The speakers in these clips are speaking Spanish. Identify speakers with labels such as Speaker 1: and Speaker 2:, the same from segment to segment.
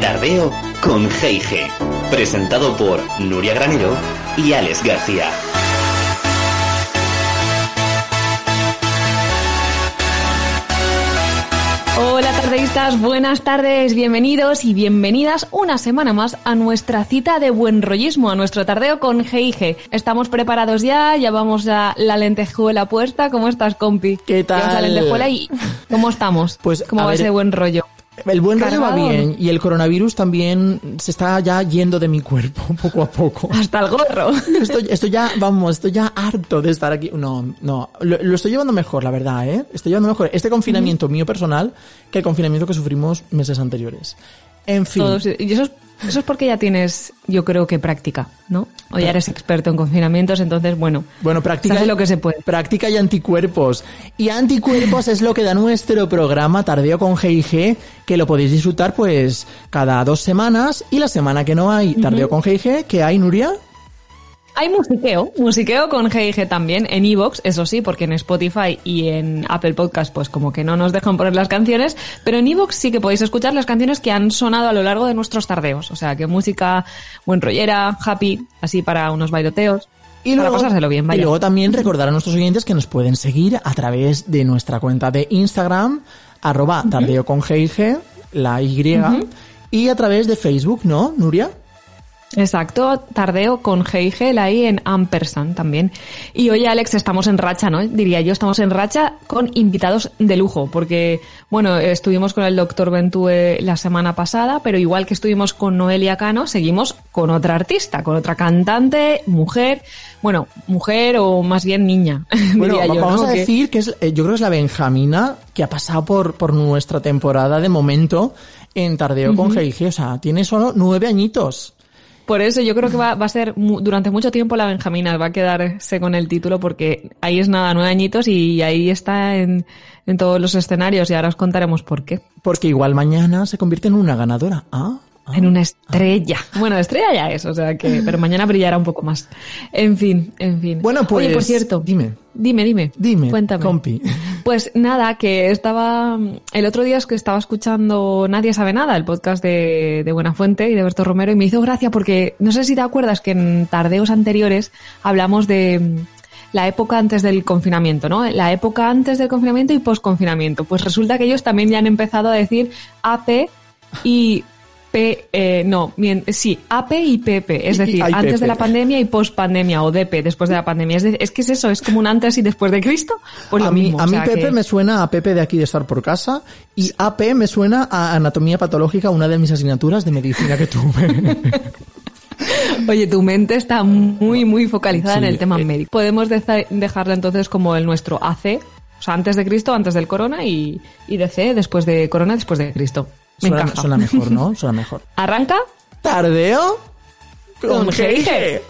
Speaker 1: Tardeo con G&G, presentado por Nuria Granero y Alex García.
Speaker 2: Tardeístas, buenas tardes, bienvenidos y bienvenidas una semana más a nuestra cita de buen rollismo, a nuestro tardeo con G&G. Estamos preparados ya, ya vamos a la lentejuela puesta. ¿Cómo estás, compi?
Speaker 3: ¿Qué tal?
Speaker 2: La lentejuela y ¿cómo estamos?
Speaker 3: Pues,
Speaker 2: ¿Cómo va
Speaker 3: ver,
Speaker 2: ese buen rollo?
Speaker 3: El buen rollo va bien y el coronavirus también se está ya yendo de mi cuerpo poco a poco.
Speaker 2: Hasta el gorro.
Speaker 3: Estoy, estoy ya, vamos, estoy ya harto de estar aquí. No, no, lo, lo estoy llevando mejor, la verdad, ¿eh? Estoy llevando mejor este confinamiento mío personal que el confinamiento que sufrimos meses anteriores. En fin.
Speaker 2: Todos- y eso es, eso es porque ya tienes, yo creo que práctica, ¿no? O ya eres experto en confinamientos, entonces, bueno,
Speaker 3: Bueno, práctica,
Speaker 2: hace lo que se puede.
Speaker 3: práctica y anticuerpos. Y anticuerpos es lo que da nuestro programa Tardeo con G&G, que lo podéis disfrutar pues cada dos semanas. Y la semana que no hay Tardeo con G&G, que hay, Nuria?
Speaker 2: Hay musiqueo, musiqueo con G&G también en Evox, eso sí, porque en Spotify y en Apple Podcast pues como que no nos dejan poner las canciones, pero en Evox sí que podéis escuchar las canciones que han sonado a lo largo de nuestros tardeos, o sea que música buen rollera, happy, así para unos bailoteos,
Speaker 3: Y luego,
Speaker 2: pasárselo bien,
Speaker 3: y
Speaker 2: vaya.
Speaker 3: luego también recordar a nuestros oyentes que nos pueden seguir a través de nuestra cuenta de Instagram, arroba tardeo con G&G, la Y, y a través de Facebook, ¿no, Nuria?
Speaker 2: Exacto, tardeo con la I en ampersand también. Y hoy, Alex, estamos en racha, ¿no? Diría yo, estamos en racha con invitados de lujo, porque, bueno, estuvimos con el doctor Bentue la semana pasada, pero igual que estuvimos con Noelia Cano, seguimos con otra artista, con otra cantante, mujer, bueno, mujer o más bien niña,
Speaker 3: Bueno,
Speaker 2: diría yo,
Speaker 3: vamos
Speaker 2: ¿no?
Speaker 3: a decir que es, eh, yo creo que es la Benjamina que ha pasado por, por nuestra temporada de momento en Tardeo con G&G. O sea, tiene solo nueve añitos.
Speaker 2: Por eso yo creo que va, va a ser durante mucho tiempo la Benjamina, va a quedarse con el título porque ahí es nada, nueve añitos y ahí está en, en todos los escenarios y ahora os contaremos por qué.
Speaker 3: Porque igual mañana se convierte en una ganadora. Ah, ah.
Speaker 2: En una estrella. Bueno, estrella ya es, o sea que, pero mañana brillará un poco más. En fin, en fin.
Speaker 3: Bueno, pues.
Speaker 2: Oye, por cierto.
Speaker 3: Dime.
Speaker 2: Dime, dime.
Speaker 3: Dime,
Speaker 2: Cuéntame.
Speaker 3: compi.
Speaker 2: Pues nada, que estaba, el otro día es que estaba escuchando Nadie sabe nada, el podcast de, de Buenafuente y de Berto Romero, y me hizo gracia porque, no sé si te acuerdas que en tardeos anteriores hablamos de mm, la época antes del confinamiento, ¿no? La época antes del confinamiento y post-confinamiento. Pues resulta que ellos también ya han empezado a decir AP y P, eh, no, sí, AP y PP, es decir, antes
Speaker 3: PP.
Speaker 2: de la pandemia y post-pandemia, o DP, después de la pandemia. Es, de- es que es eso, es como un antes y después de Cristo. Pues
Speaker 3: a
Speaker 2: lo
Speaker 3: mí,
Speaker 2: mismo.
Speaker 3: a
Speaker 2: o
Speaker 3: mí
Speaker 2: sea
Speaker 3: Pepe
Speaker 2: que-
Speaker 3: me suena a Pepe de aquí de estar por casa y AP me suena a anatomía patológica, una de mis asignaturas de medicina que tuve.
Speaker 2: Oye, tu mente está muy, muy focalizada en el tema
Speaker 3: eh.
Speaker 2: médico. Podemos dejarla entonces como el nuestro AC, o sea, antes de Cristo, antes del corona, y, y DC, después de corona, después de Cristo. Me
Speaker 3: suena,
Speaker 2: encaja.
Speaker 3: suena mejor, ¿no? Suena mejor.
Speaker 2: ¿Arranca?
Speaker 3: Tardeo
Speaker 2: Con. G&G.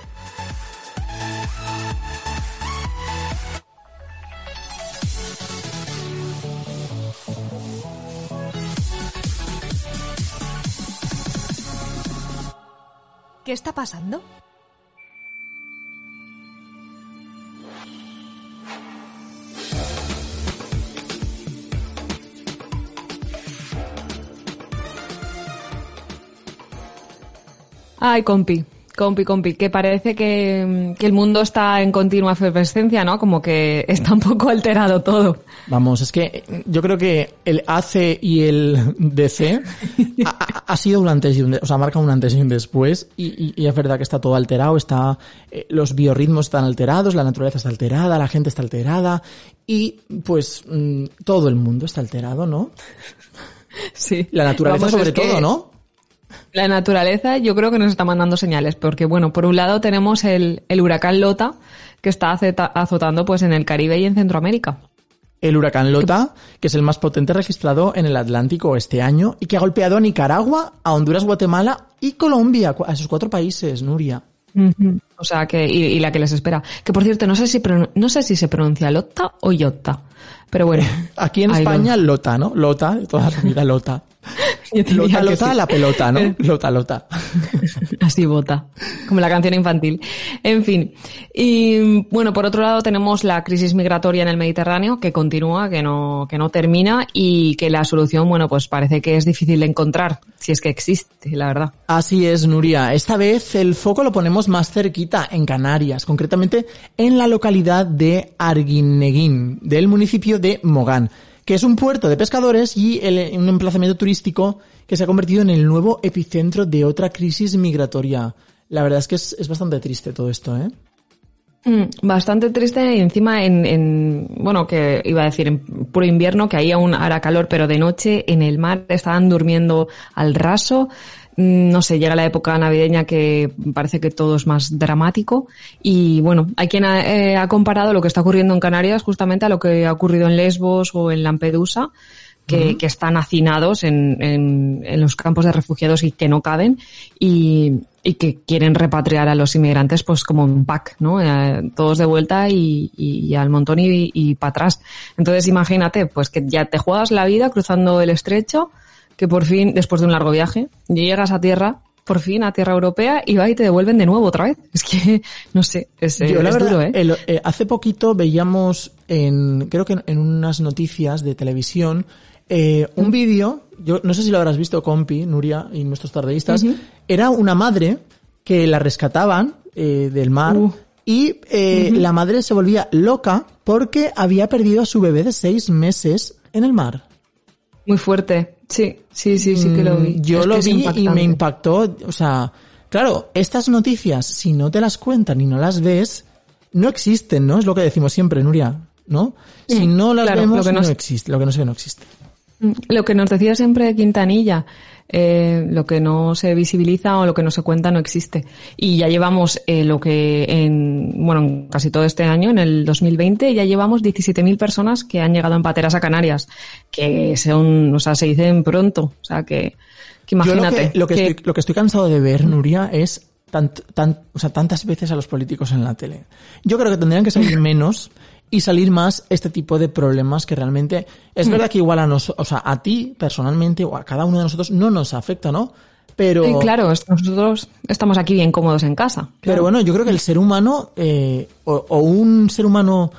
Speaker 2: ¿Qué está pasando? Ay, compi, compi, compi, que parece que, que el mundo está en continua efervescencia, ¿no? Como que está un poco alterado todo.
Speaker 3: Vamos, es que yo creo que el AC y el DC ha, sido un antes y un, o sea, marca un antes y un después y, y- y es verdad que está todo alterado, está, eh, los biorritmos están alterados, la naturaleza está alterada, la gente está alterada y pues mm, todo el mundo está alterado, ¿no?
Speaker 2: Sí.
Speaker 3: La naturaleza
Speaker 2: Vamos,
Speaker 3: sobre
Speaker 2: que-
Speaker 3: todo, ¿no?
Speaker 2: La naturaleza yo creo que nos está mandando señales, porque bueno, por un lado tenemos el, el huracán Lota, que está azotando pues en el Caribe y en Centroamérica.
Speaker 3: El huracán Lota, que es el más potente registrado en el Atlántico este año y que ha golpeado a Nicaragua, a Honduras, Guatemala y Colombia, a esos cuatro países, Nuria.
Speaker 2: O sea que, y, y la que les espera. Que por cierto, no sé si, no sé si se pronuncia Lota o Iota. Pero bueno.
Speaker 3: Aquí en España, Lota, ¿no? Lota, de toda la vida Lota. Lota, lota,
Speaker 2: sí.
Speaker 3: la pelota, ¿no? Lota, lota.
Speaker 2: Así vota, como la canción infantil. En fin. Y bueno, por otro lado tenemos la crisis migratoria en el Mediterráneo que continúa, que no, que no termina y que la solución, bueno, pues parece que es difícil de encontrar, si es que existe, la verdad.
Speaker 3: Así es, Nuria. Esta vez el foco lo ponemos más cerquita, en Canarias, concretamente en la localidad de Arguineguín, del municipio de Mogán, que es un puerto de pescadores y un emplazamiento turístico que se ha convertido en el nuevo epicentro de otra crisis migratoria. La verdad es que es, es bastante triste todo esto, ¿eh?
Speaker 2: Mm, Bastante triste y encima en, en, bueno, que iba a decir en puro invierno, que ahí aún hará calor, pero de noche en el mar estaban durmiendo al raso. Mm, No sé, llega la época navideña que parece que todo es más dramático y bueno, hay quien ha, eh, ha comparado lo que está ocurriendo en Canarias justamente a lo que ha ocurrido en Lesbos o en Lampedusa, que, que están hacinados en, en, en los campos de refugiados y que no caben y, y que quieren repatriar a los inmigrantes pues como un pack, ¿no? Eh, todos de vuelta y, y- y al montón y, y para atrás. Entonces imagínate pues que ya te juegas la vida cruzando el estrecho, que por fin, después de un largo viaje, llegas a tierra, por fin a tierra europea y va y te devuelven de nuevo otra vez. Es que, no sé, es, eh,
Speaker 3: Yo, la
Speaker 2: es
Speaker 3: verdad,
Speaker 2: duro, ¿eh?
Speaker 3: el- eh, hace poquito veíamos en, creo que en, en unas noticias de televisión, eh, un
Speaker 2: Mm.
Speaker 3: vídeo, yo no sé si lo habrás visto, compi, Nuria y nuestros tardeístas, era una madre que la rescataban eh, del mar
Speaker 2: Uh.
Speaker 3: y eh, la madre se volvía loca porque había perdido a su bebé de seis meses en el mar.
Speaker 2: Muy fuerte. Sí, sí, sí, sí que lo vi.
Speaker 3: Mm, Yo
Speaker 2: Es
Speaker 3: lo vi y me impactó, o sea, claro, estas noticias, si no te las cuentan y no las ves, no existen, ¿no? Es lo que decimos siempre, Nuria, ¿no? Si no las
Speaker 2: claro,
Speaker 3: vemos,
Speaker 2: lo que
Speaker 3: no existe, lo que no se ve no existe.
Speaker 2: Mm, Lo que nos decía siempre Quintanilla, eh, lo que no se visibiliza o lo que no se cuenta no existe. Y ya llevamos eh, lo que en, bueno, en casi todo este año, en el 2020, ya llevamos 17.000 personas que han llegado en pateras a Canarias, que son, o sea, se dicen pronto, o sea, que, que
Speaker 3: Yo lo
Speaker 2: imagínate.
Speaker 3: que, lo, que
Speaker 2: que-
Speaker 3: Estoy, lo que estoy cansado de ver, Nuria, es tant- tan- o sea, tantas veces a los políticos en la tele. Yo creo que tendrían que salir menos y salir más este tipo de problemas que realmente es
Speaker 2: Hmm.
Speaker 3: verdad que igual a nos, o sea, a ti personalmente o a cada uno de nosotros no nos afecta, ¿no? Pero
Speaker 2: Sí, claro, es- nosotros estamos aquí bien cómodos en casa.
Speaker 3: Pero bueno, yo creo que el ser humano, eh, o, o un ser humano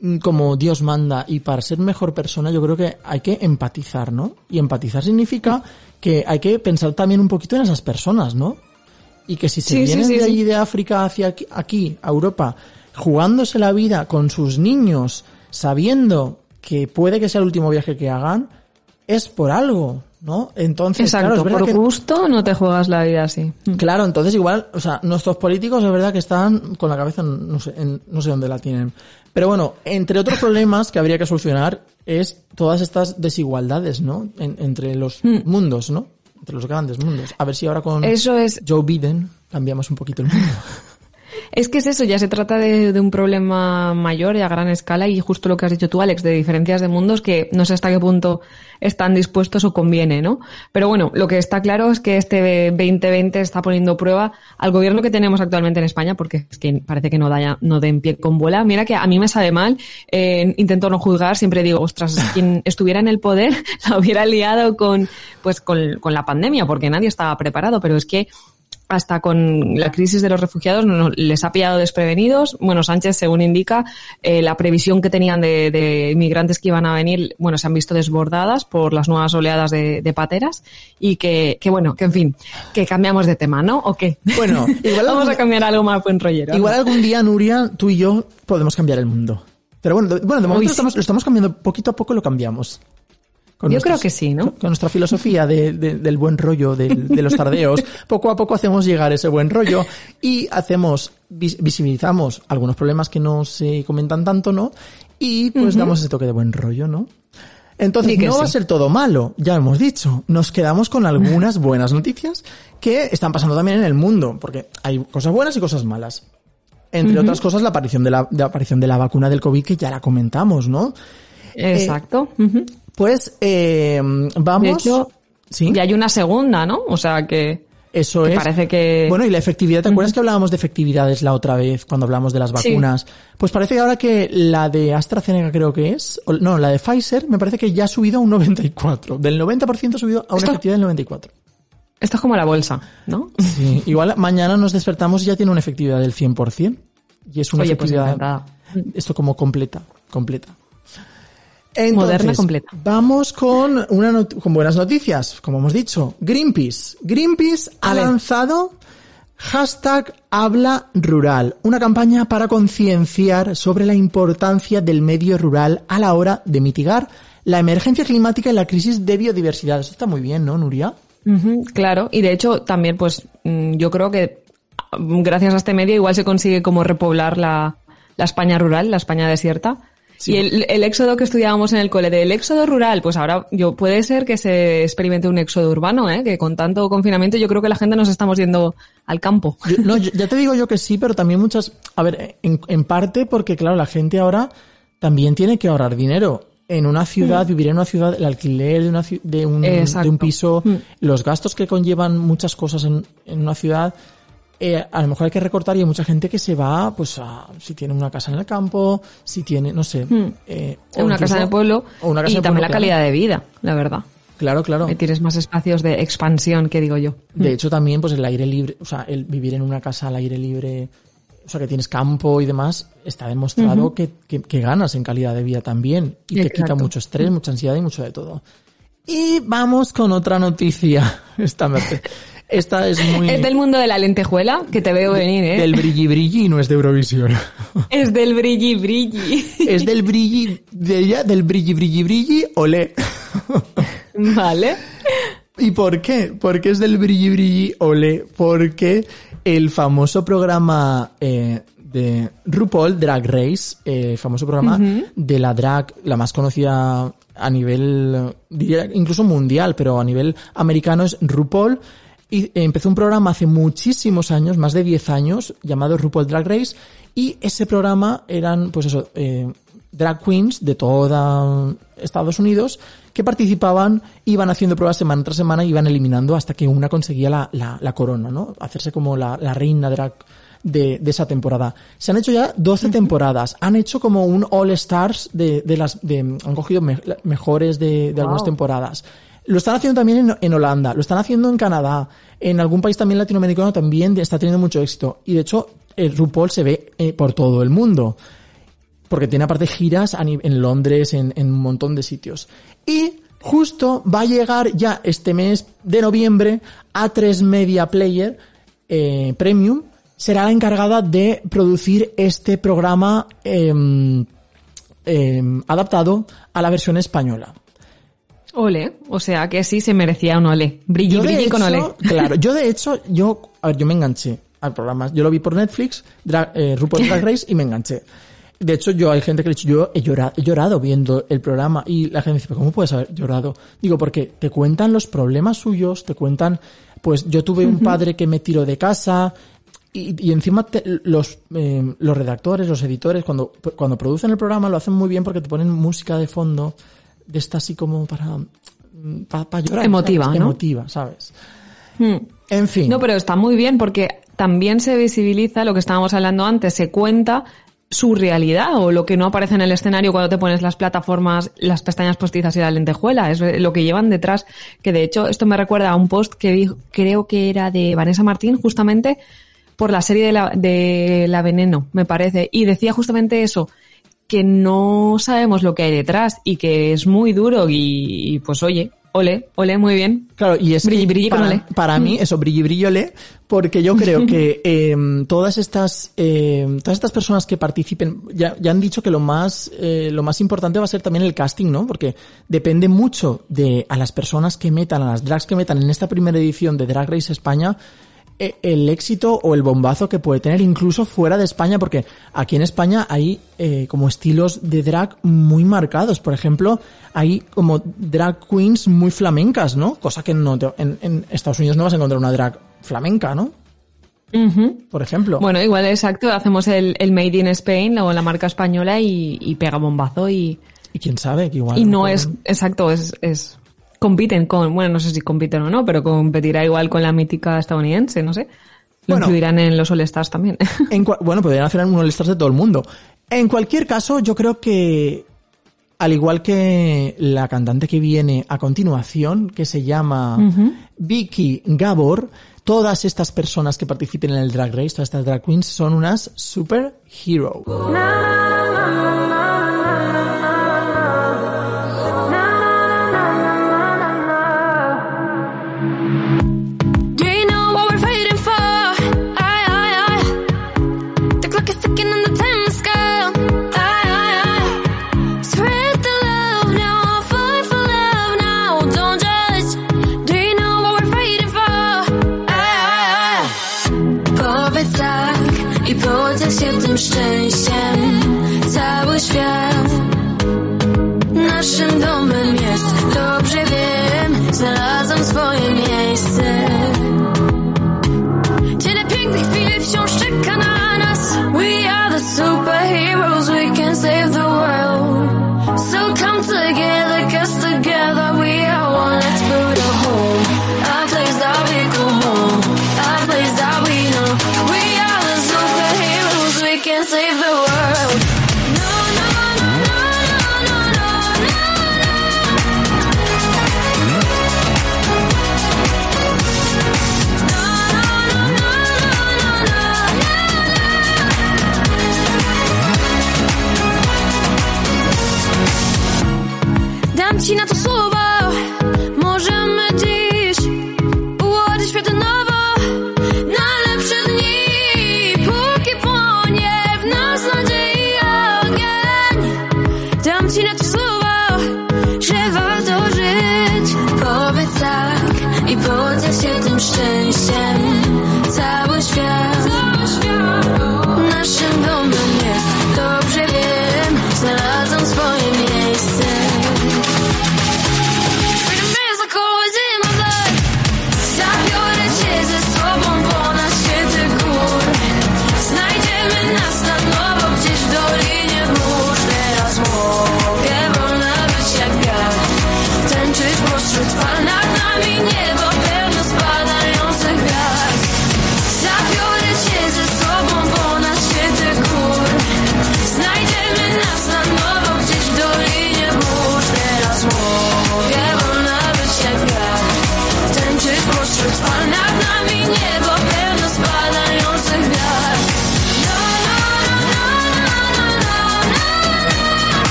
Speaker 3: mm, como Dios manda, y para ser mejor persona, yo creo que hay que empatizar, ¿no? Y empatizar significa que hay que pensar también un poquito en esas personas, ¿no? Y que si se
Speaker 2: Sí,
Speaker 3: vienen
Speaker 2: sí,
Speaker 3: de allí de África hacia aquí, aquí, a Europa, jugándose la vida con sus niños, sabiendo que puede que sea el último viaje que hagan, es por algo, ¿no? Entonces, claro,
Speaker 2: Exacto,
Speaker 3: es
Speaker 2: por
Speaker 3: que
Speaker 2: gusto no te juegas la vida así. Mm.
Speaker 3: Claro, entonces igual, o sea, nuestros políticos es verdad que están con la cabeza, en- no sé, en- no sé dónde la tienen. Pero bueno, entre otros problemas que habría que solucionar es todas estas desigualdades, ¿no? En- entre los mundos, ¿no? Entre los grandes mundos. A ver si ahora con
Speaker 2: Eso es,
Speaker 3: Joe Biden cambiamos un poquito el mundo.
Speaker 2: Es que es eso, ya se trata de, de un problema mayor y a gran escala y justo lo que has dicho tú, Alex, de diferencias de mundos que no sé hasta qué punto están dispuestos o conviene, ¿no? Pero bueno, lo que está claro es que este 2020 está poniendo prueba al gobierno que tenemos actualmente en España, porque es que parece que no da no den pie con bola. Mira que a mí me sabe mal, eh, intento no juzgar, siempre digo, ostras, quien estuviera en el poder la hubiera liado con, pues con, con la pandemia, porque nadie estaba preparado, pero es que hasta con la crisis de los refugiados no- les ha pillado desprevenidos. Bueno, Sánchez, según indica, eh, la previsión que tenían de, de inmigrantes que iban a venir, bueno, se han visto desbordadas por las nuevas oleadas de, de pateras y que, que, bueno, que en fin, que cambiamos de tema, ¿no? ¿O qué?
Speaker 3: Bueno, igual
Speaker 2: Vamos
Speaker 3: algún-
Speaker 2: a cambiar algo más buen rollero.
Speaker 3: Igual algún día, Nuria, tú y yo podemos cambiar el mundo. Pero bueno, de, bueno, de momento
Speaker 2: Uy,
Speaker 3: lo estamos, lo estamos cambiando poquito a poco, lo cambiamos. Con
Speaker 2: Yo creo que sí, ¿no?
Speaker 3: Con nuestra filosofía de- de- del buen rollo, de, los tardeos, poco a poco hacemos llegar ese buen rollo y hacemos, vis- visibilizamos algunos problemas que no se comentan tanto, ¿no? Y pues damos ese toque de buen rollo, ¿no? Entonces,
Speaker 2: Sí
Speaker 3: no va a ser todo malo, ya hemos dicho. Nos quedamos con algunas buenas noticias que están pasando también en el mundo, porque hay cosas buenas y cosas malas. Entre otras cosas, la aparición de la, de la aparición de la vacuna del COVID, que ya la comentamos, ¿no?
Speaker 2: Exacto. Ujú.
Speaker 3: Pues, eh, vamos.
Speaker 2: De hecho,
Speaker 3: ¿Sí?
Speaker 2: y hay una segunda, ¿no? O sea que...
Speaker 3: Eso
Speaker 2: Que
Speaker 3: es.
Speaker 2: parece que-
Speaker 3: Bueno, y la efectividad, ¿te acuerdas que hablábamos de efectividades la otra vez cuando hablamos de las
Speaker 2: Sí.
Speaker 3: vacunas? Pues parece que ahora que la de AstraZeneca creo que es, o- no, la de Pfizer, me parece que ya ha subido a un 94. Del 90% ha subido a una
Speaker 2: Esto-
Speaker 3: efectividad del 94.
Speaker 2: Esto es como la bolsa, ¿no?
Speaker 3: Sí, igual mañana nos despertamos y ya tiene una efectividad del 100%. Y es una
Speaker 2: Oye, pues
Speaker 3: efectividad, esto como completa, completa. Entonces,
Speaker 2: Moderna completa.
Speaker 3: Vamos con, una con buenas noticias, como hemos dicho. Greenpeace. Greenpeace ha
Speaker 2: ver.
Speaker 3: lanzado hashtag habla rural, una campaña para concienciar sobre la importancia del medio rural a la hora de mitigar la emergencia climática y la crisis de biodiversidad. Eso está muy bien, ¿no, Nuria?
Speaker 2: Claro, y de hecho también pues mm, yo creo que mm, gracias a este medio igual se consigue como repoblar la, la España rural, la España desierta.
Speaker 3: Sí.
Speaker 2: Y el, el éxodo que estudiábamos en el cole del éxodo rural, pues ahora yo puede ser que se experimente un éxodo urbano, ¿eh? que con tanto confinamiento yo creo que la gente nos estamos yendo al campo.
Speaker 3: Yo- no, yo- ya te digo yo que sí, pero también muchas, a ver, en, en parte porque claro, la gente ahora también tiene que ahorrar dinero. En una ciudad, vivir en una ciudad, el alquiler de, una, de, un, de un piso,
Speaker 2: Mm.
Speaker 3: los gastos que conllevan muchas cosas en, en una ciudad, eh, a lo mejor hay que recortar y hay mucha gente que se va, pues, a, si tiene una casa en el campo, si tiene, no sé,
Speaker 2: Mm.
Speaker 3: eh, o
Speaker 2: una
Speaker 3: incluso-
Speaker 2: casa en el pueblo
Speaker 3: o una casa
Speaker 2: y
Speaker 3: en el
Speaker 2: también la
Speaker 3: claro.
Speaker 2: calidad de vida, la verdad.
Speaker 3: Claro, claro.
Speaker 2: Que tienes más espacios de expansión, que digo yo.
Speaker 3: De hecho, también, pues el aire libre, o sea, el vivir en una casa al aire libre, o sea, que tienes campo y demás, está demostrado que, que- que ganas en calidad de vida también. Y te quita mucho estrés, mucha ansiedad y mucho de todo. Y vamos con otra noticia. Esta, esta es muy...
Speaker 2: Es del mundo de la lentejuela, que te veo venir, ¿eh?
Speaker 3: del brilli brilli no es de Eurovisión.
Speaker 2: Es del brilli brilli.
Speaker 3: es del brilli, de ella, del brilli brilli brilli, olé.
Speaker 2: vale.
Speaker 3: ¿Y por qué? Porque es del brilli brilli ole, porque el famoso programa eh, de RuPaul Drag Race, eh, el famoso programa de la drag, la más conocida a nivel, diría incluso mundial, pero a nivel americano es RuPaul, y empezó un programa hace muchísimos años, más de 10 años, llamado RuPaul Drag Race, y ese programa eran, pues eso, eh, drag queens de toda Estados Unidos que participaban, iban haciendo pruebas semana tras semana y iban eliminando hasta que una conseguía la, la, la corona, ¿no? Hacerse como la, la reina drag de, de esa temporada. Se han hecho ya 12 temporadas. Han hecho como un All Stars de, de las, de, han cogido me- mejores de, de algunas temporadas. Lo están haciendo también en, Holanda, lo están haciendo en Canadá, en algún país también latinoamericano también está teniendo mucho éxito. Y de hecho, el RuPaul se ve eh, por todo el mundo. Porque tiene aparte giras en Londres, en, en un montón de sitios. Y justo va a llegar ya este mes de noviembre a 3 Media Player eh, Premium. Será la encargada de producir este programa em, em, adaptado a la versión española.
Speaker 2: Ole. O sea que sí se merecía un ole. Brilli, brilli con ole.
Speaker 3: Claro, yo de hecho, yo, a ver, yo me enganché al programa. Yo lo vi por Netflix, Dra- eh, RuPaul Drag Race, y me enganché. De hecho, yo hay gente que le dicho, yo he llorado, he llorado viendo el programa y la gente dice, "¿Pero ¿cómo puedes haber llorado? Digo, porque te cuentan los problemas suyos, te cuentan, pues yo tuve un padre que me tiró de casa y, y encima te- los, eh, los redactores, los editores, cuando, cuando producen el programa lo hacen muy bien porque te ponen música de fondo de esta así como para, para, llorar.
Speaker 2: Emotiva,
Speaker 3: ¿sabes?
Speaker 2: ¿no?
Speaker 3: Emotiva, ¿sabes?
Speaker 2: Hmm.
Speaker 3: En fin.
Speaker 2: No, pero está muy bien porque también se visibiliza lo que estábamos hablando antes, se cuenta su realidad o lo que no aparece en el escenario cuando te pones las plataformas, las pestañas postizas y la lentejuela, es lo que llevan detrás, que de hecho esto me recuerda a un post que vi, creo que era de Vanessa Martín justamente por la serie de la, de la Veneno, me parece, y decía justamente eso, que no sabemos lo que hay detrás y que es muy duro y, y, pues oye, ole, ole, muy bien.
Speaker 3: Claro, y es
Speaker 2: Brilli, brilli
Speaker 3: para,
Speaker 2: ole.
Speaker 3: para mí, eso, brilli brillole, porque yo creo que eh, todas estas eh, todas estas personas que participen, ya, ya han dicho que lo más eh, lo más importante va a ser también el casting, ¿no? Porque depende mucho de a las personas que metan, a las drags que metan en esta primera edición de Drag Race España, el éxito o el bombazo que puede tener incluso fuera de España, porque aquí en España hay eh, como estilos de drag muy marcados. Por ejemplo, hay como drag queens muy flamencas, ¿no? Cosa que no te- en, en Estados Unidos no vas a encontrar una drag flamenca, ¿no? Por ejemplo.
Speaker 2: Bueno, igual exacto, hacemos el, el Made in Spain o la marca española y, y pega bombazo y,
Speaker 3: y quién sabe, que igual.
Speaker 2: y no es, exacto, es, es compiten con, bueno, no sé si compiten o no, pero competirá igual con la mítica estadounidense, no sé. Lo
Speaker 3: Bueno.
Speaker 2: incluirán en los All-Stars también.
Speaker 3: En bueno, podrían hacer un All-Stars de todo el mundo. En cualquier caso, yo creo que, al igual que la cantante que viene a continuación, que se llama Vicky Gabor, todas estas personas que participen en el Drag Race, todas estas drag queens, son unas superhero.
Speaker 4: Do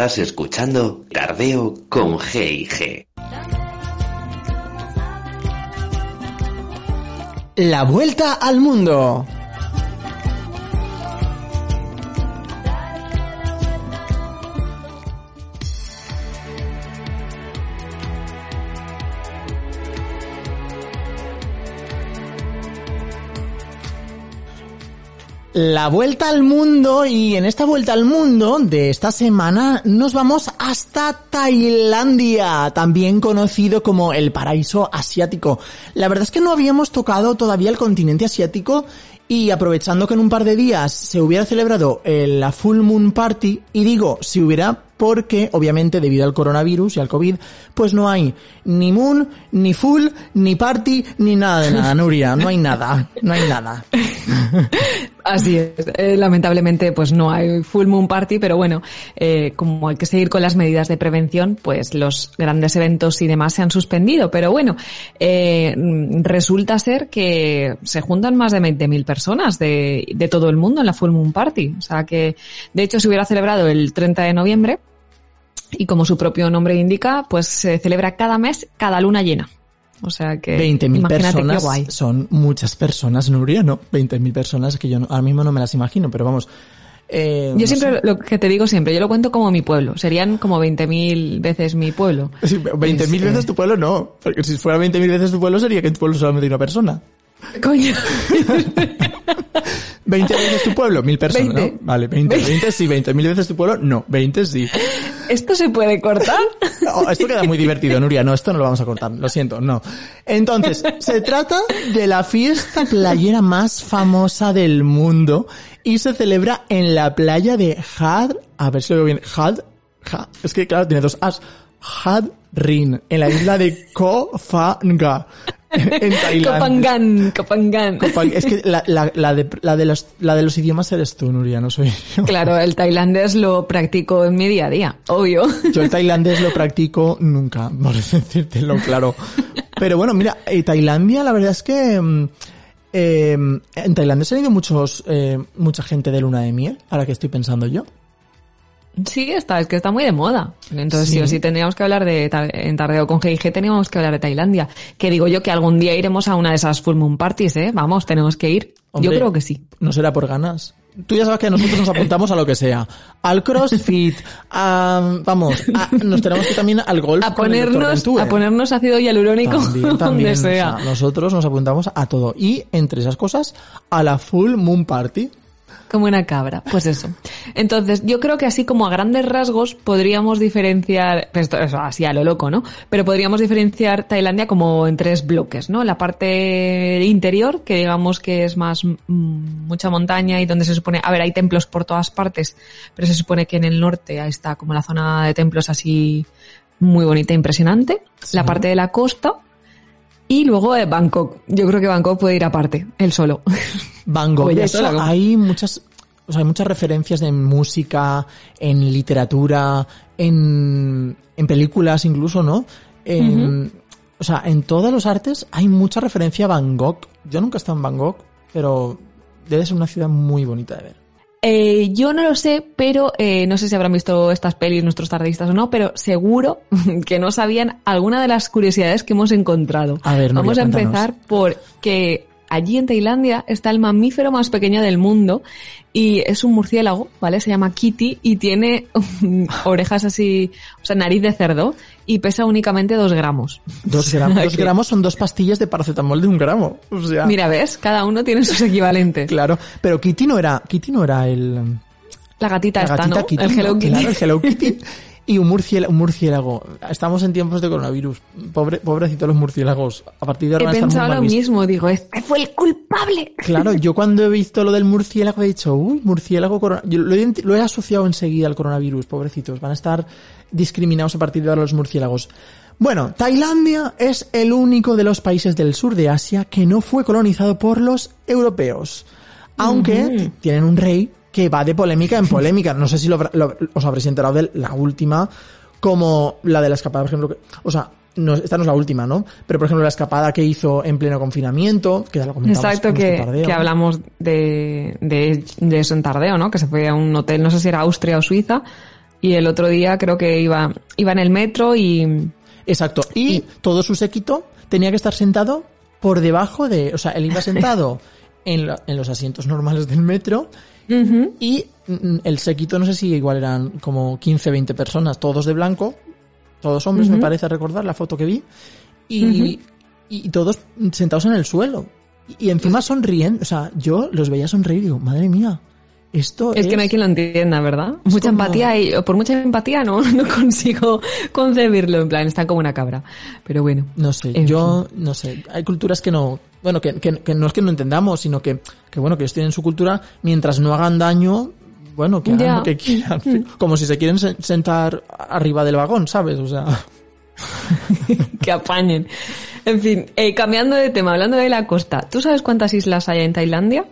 Speaker 1: Estás escuchando Tardeo con G&G.
Speaker 3: La vuelta al mundo. La vuelta al mundo y en esta vuelta al mundo de esta semana nos vamos hasta Tailandia, también conocido como el paraíso asiático. La verdad es que no habíamos tocado todavía el continente asiático y aprovechando que en un par de días se hubiera celebrado la Full Moon Party, y digo si hubiera porque obviamente debido al coronavirus y al COVID, pues no hay ni Moon, ni Full, ni Party, ni nada de nada, Nuria, no hay nada, no hay nada.
Speaker 2: Así es. Eh, lamentablemente, pues no hay full moon party, pero bueno, eh, como hay que seguir con las medidas de prevención, pues los grandes eventos y demás se han suspendido. Pero bueno, eh, resulta ser que se juntan más de 20.000 personas de, de todo el mundo en la full moon party. O sea que, de hecho, se hubiera celebrado el 30 de noviembre y como su propio nombre indica, pues se celebra cada mes, cada luna llena. O sea que
Speaker 3: 20.000
Speaker 2: imagínate qué
Speaker 3: personas
Speaker 2: guay.
Speaker 3: son muchas personas, Nuria, ¿no? 20.000 personas que yo no- ahora mismo no me las imagino, pero vamos. eh,
Speaker 2: Yo
Speaker 3: no
Speaker 2: siempre,
Speaker 3: sé.
Speaker 2: lo que te digo siempre, yo lo cuento como mi pueblo. Serían como 20.000 veces mi pueblo.
Speaker 3: Sí, 20.000
Speaker 2: Es,
Speaker 3: veces
Speaker 2: eh,
Speaker 3: tu pueblo no, porque si fuera 20.000 veces tu pueblo sería que en tu pueblo solamente hay una persona.
Speaker 2: Coño.
Speaker 3: 20 veces tu pueblo, mil personas,
Speaker 2: 20.
Speaker 3: ¿no? Vale, 20, 20 sí, 20 mil veces tu pueblo, no, 20 sí.
Speaker 2: ¿Esto se puede cortar?
Speaker 3: Oh, esto queda muy divertido, Nuria. No, esto no lo vamos a cortar. Lo siento, no. Entonces, se trata de la fiesta playera más famosa del mundo y se celebra en la playa de Had, a ver si lo veo bien, Had, Ha- es que claro, tiene dos as, Had Rin, en la isla de Phangan, en Tailandia.
Speaker 2: Copangan, Copangan.
Speaker 3: Copan- Es que la, la, la de, la, de los, la de los idiomas eres tú, Nuria, no soy yo.
Speaker 2: Claro, el tailandés lo practico en mi día a día, obvio.
Speaker 3: Yo el tailandés lo practico nunca, por decírtelo claro. Pero bueno, mira, eh, Tailandia, la verdad es que mm, eh, en Tailandia se han ido muchos, eh, mucha gente de luna de miel, ahora que estoy pensando yo.
Speaker 2: Sí, está, es que está muy de moda. Entonces,
Speaker 3: Sí.
Speaker 2: sí o sí tendríamos que hablar de, en Tardeo con GIG teníamos que hablar de Tailandia. Que digo yo que algún día iremos a una de esas full moon parties, ¿eh? Vamos, tenemos que ir.
Speaker 3: Hombre,
Speaker 2: yo creo que sí.
Speaker 3: No será por ganas. Tú ya sabes que nosotros nos apuntamos a lo que sea. Al crossfit, a, vamos, a- nos tenemos que también al golf.
Speaker 2: A ponernos, a ponernos ácido hialurónico
Speaker 3: También, también.
Speaker 2: donde
Speaker 3: o
Speaker 2: sea,
Speaker 3: nosotros nos apuntamos a todo. Y entre esas cosas, a la full moon party.
Speaker 2: Como una cabra, pues eso. Entonces, yo creo que así como a grandes rasgos podríamos diferenciar, pues esto eso, así a lo loco, ¿no? Pero podríamos diferenciar Tailandia como en tres bloques, ¿no? La parte interior, que digamos que es más mm, mucha montaña y donde se supone, a ver, hay templos por todas partes, pero se supone que en el norte ahí está como la zona de templos así muy bonita e impresionante. La parte de la costa y luego eh, Bangkok. Yo creo que Bangkok puede ir aparte, él solo. Eso la-
Speaker 3: hay muchas, o sea, hay muchas referencias en música, en literatura, en, en películas incluso, ¿no? En, O sea, en todos los artes hay mucha referencia a Bangkok. Yo nunca he estado en Bangkok, pero debe ser una ciudad muy bonita de ver.
Speaker 2: Eh, yo no lo sé, pero eh, no sé si habrán visto estas pelis nuestros tardistas o no, pero seguro que no sabían alguna de las curiosidades que hemos encontrado.
Speaker 3: A ver, Nuria,
Speaker 2: Vamos a
Speaker 3: cuéntanos.
Speaker 2: empezar por que allí en Tailandia está el mamífero más pequeño del mundo y es un murciélago, ¿vale? Se llama Kitty y tiene orejas así, o sea, nariz de cerdo y pesa únicamente dos gramos.
Speaker 3: Dos gramos, dos gramos son dos pastillas de paracetamol de un gramo. O sea,
Speaker 2: Mira, ¿ves? Cada uno tiene sus equivalentes.
Speaker 3: claro. Pero Kitty no era, Kitty no era el,
Speaker 2: La gatita
Speaker 3: la
Speaker 2: está, ¿no?
Speaker 3: Kitty,
Speaker 2: el Hello. Kitty.
Speaker 3: Claro, el Hello Kitty. Y un murciélago, un murciélago. Estamos en tiempos de coronavirus. Pobre, pobrecitos los murciélagos. A partir de ahora
Speaker 2: He pensado lo mismo, digo, este fue el culpable.
Speaker 3: Claro, yo cuando he visto lo del murciélago he dicho, uy, murciélago, corona-". yo lo he, lo he asociado enseguida al coronavirus, pobrecitos, van a estar discriminados a partir de ahora los murciélagos. Bueno, Tailandia es el único de los países del sur de Asia que no fue colonizado por los europeos, aunque tienen un rey que va de polémica en polémica. No sé si lo, lo- os habréis enterado de la última, como la de la escapada, por ejemplo, que- o sea, no, esta no es la última, ¿no? Pero por ejemplo la escapada que hizo en pleno confinamiento, que ya lo comentamos.
Speaker 2: Exacto, que, que hablamos de, de, de eso en Tardeo, ¿no? Que se fue a un hotel, no sé si era Austria o Suiza, y el otro día creo que iba, iba en el metro y...
Speaker 3: Exacto. Y, todo su séquito tenía que estar sentado por debajo de, o sea, él iba sentado en, la- en los asientos normales del metro Y mm, el séquito no sé si igual eran como 15, 20 personas, todos de blanco, todos hombres me parece recordar la foto que vi y, y todos sentados en el suelo y, y encima sonriendo, o sea, yo los veía sonreír y digo, madre mía, esto
Speaker 2: Es que no hay quien lo entienda, ¿verdad? Mucha
Speaker 3: como-
Speaker 2: empatía y por mucha empatía no, no consigo concebirlo, en plan, están como una cabra. Pero bueno.
Speaker 3: No sé,
Speaker 2: En
Speaker 3: yo no sé. Hay culturas que no, bueno, que, que, que no es que no entendamos, sino que, que bueno, que ellos tienen su cultura, mientras no hagan daño, bueno, que hagan lo que quieran. Como si se quieren se- sentar arriba del vagón, ¿sabes? O sea,
Speaker 2: que apañen. En fin, eh, cambiando de tema, hablando de la costa, ¿tú sabes cuántas islas hay en Tailandia?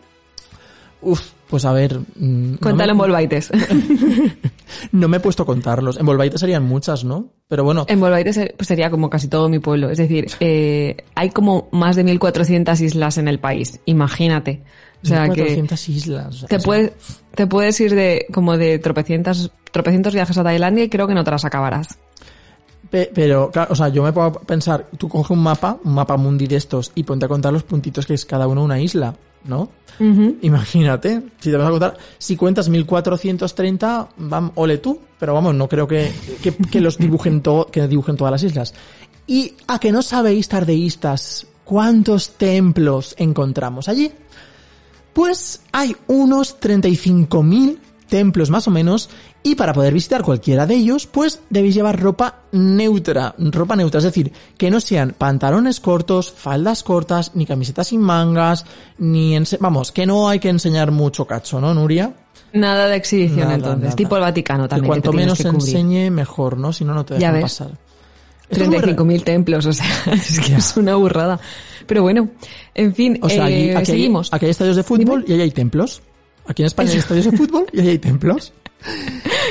Speaker 3: uff, pues a ver. mm, no
Speaker 2: Cuéntalo en Volvaites.
Speaker 3: no me he puesto a contarlos. En Volvaite serían muchas, ¿no? Pero bueno,
Speaker 2: En Volvaites pues sería como casi todo mi pueblo. Es decir, eh, hay como más de 1.400 islas en el país. Imagínate. O sea que
Speaker 3: 400 islas. o sea,
Speaker 2: te puedes, te puedes ir de como de tropecientas, tropecientos viajes a Tailandia y creo que no te las acabarás.
Speaker 3: Pe- Pero, claro, o sea, yo me puedo pensar, tú coge un mapa, un mapa mundi de estos, y ponte a contar los puntitos que es cada uno una isla, ¿no? Imagínate, si te vas a contar, si cuentas 1430, vam, ole tú, pero vamos, no creo que, que, que los dibujen todo, que dibujen todas las islas. Y a que no sabéis, tardeístas, cuántos templos encontramos allí. Pues hay unos 35.000 templos más o menos y para poder visitar cualquiera de ellos, pues debéis llevar ropa neutra, ropa neutra, es decir, que no sean pantalones cortos, faldas cortas, ni camisetas sin mangas, ni vamos, que no hay que enseñar mucho cacho, ¿no, Nuria?
Speaker 2: Nada de exhibición
Speaker 3: Nada,
Speaker 2: entonces,
Speaker 3: nada.
Speaker 2: tipo el Vaticano
Speaker 3: Que
Speaker 2: también.
Speaker 3: cuanto
Speaker 2: que tienes
Speaker 3: menos
Speaker 2: que
Speaker 3: enseñe, mejor, ¿no? Si no, no te
Speaker 2: Ya
Speaker 3: dejan
Speaker 2: ves.
Speaker 3: pasar. Esto es muy ra-
Speaker 2: 35.000 templos, o sea, es que es una burrada. Pero bueno, en fin,
Speaker 3: O sea, aquí,
Speaker 2: eh,
Speaker 3: aquí hay-
Speaker 2: seguimos.
Speaker 3: aquí hay estadios de fútbol y ahí hay templos. Aquí en España hay estadios de fútbol y ahí hay templos.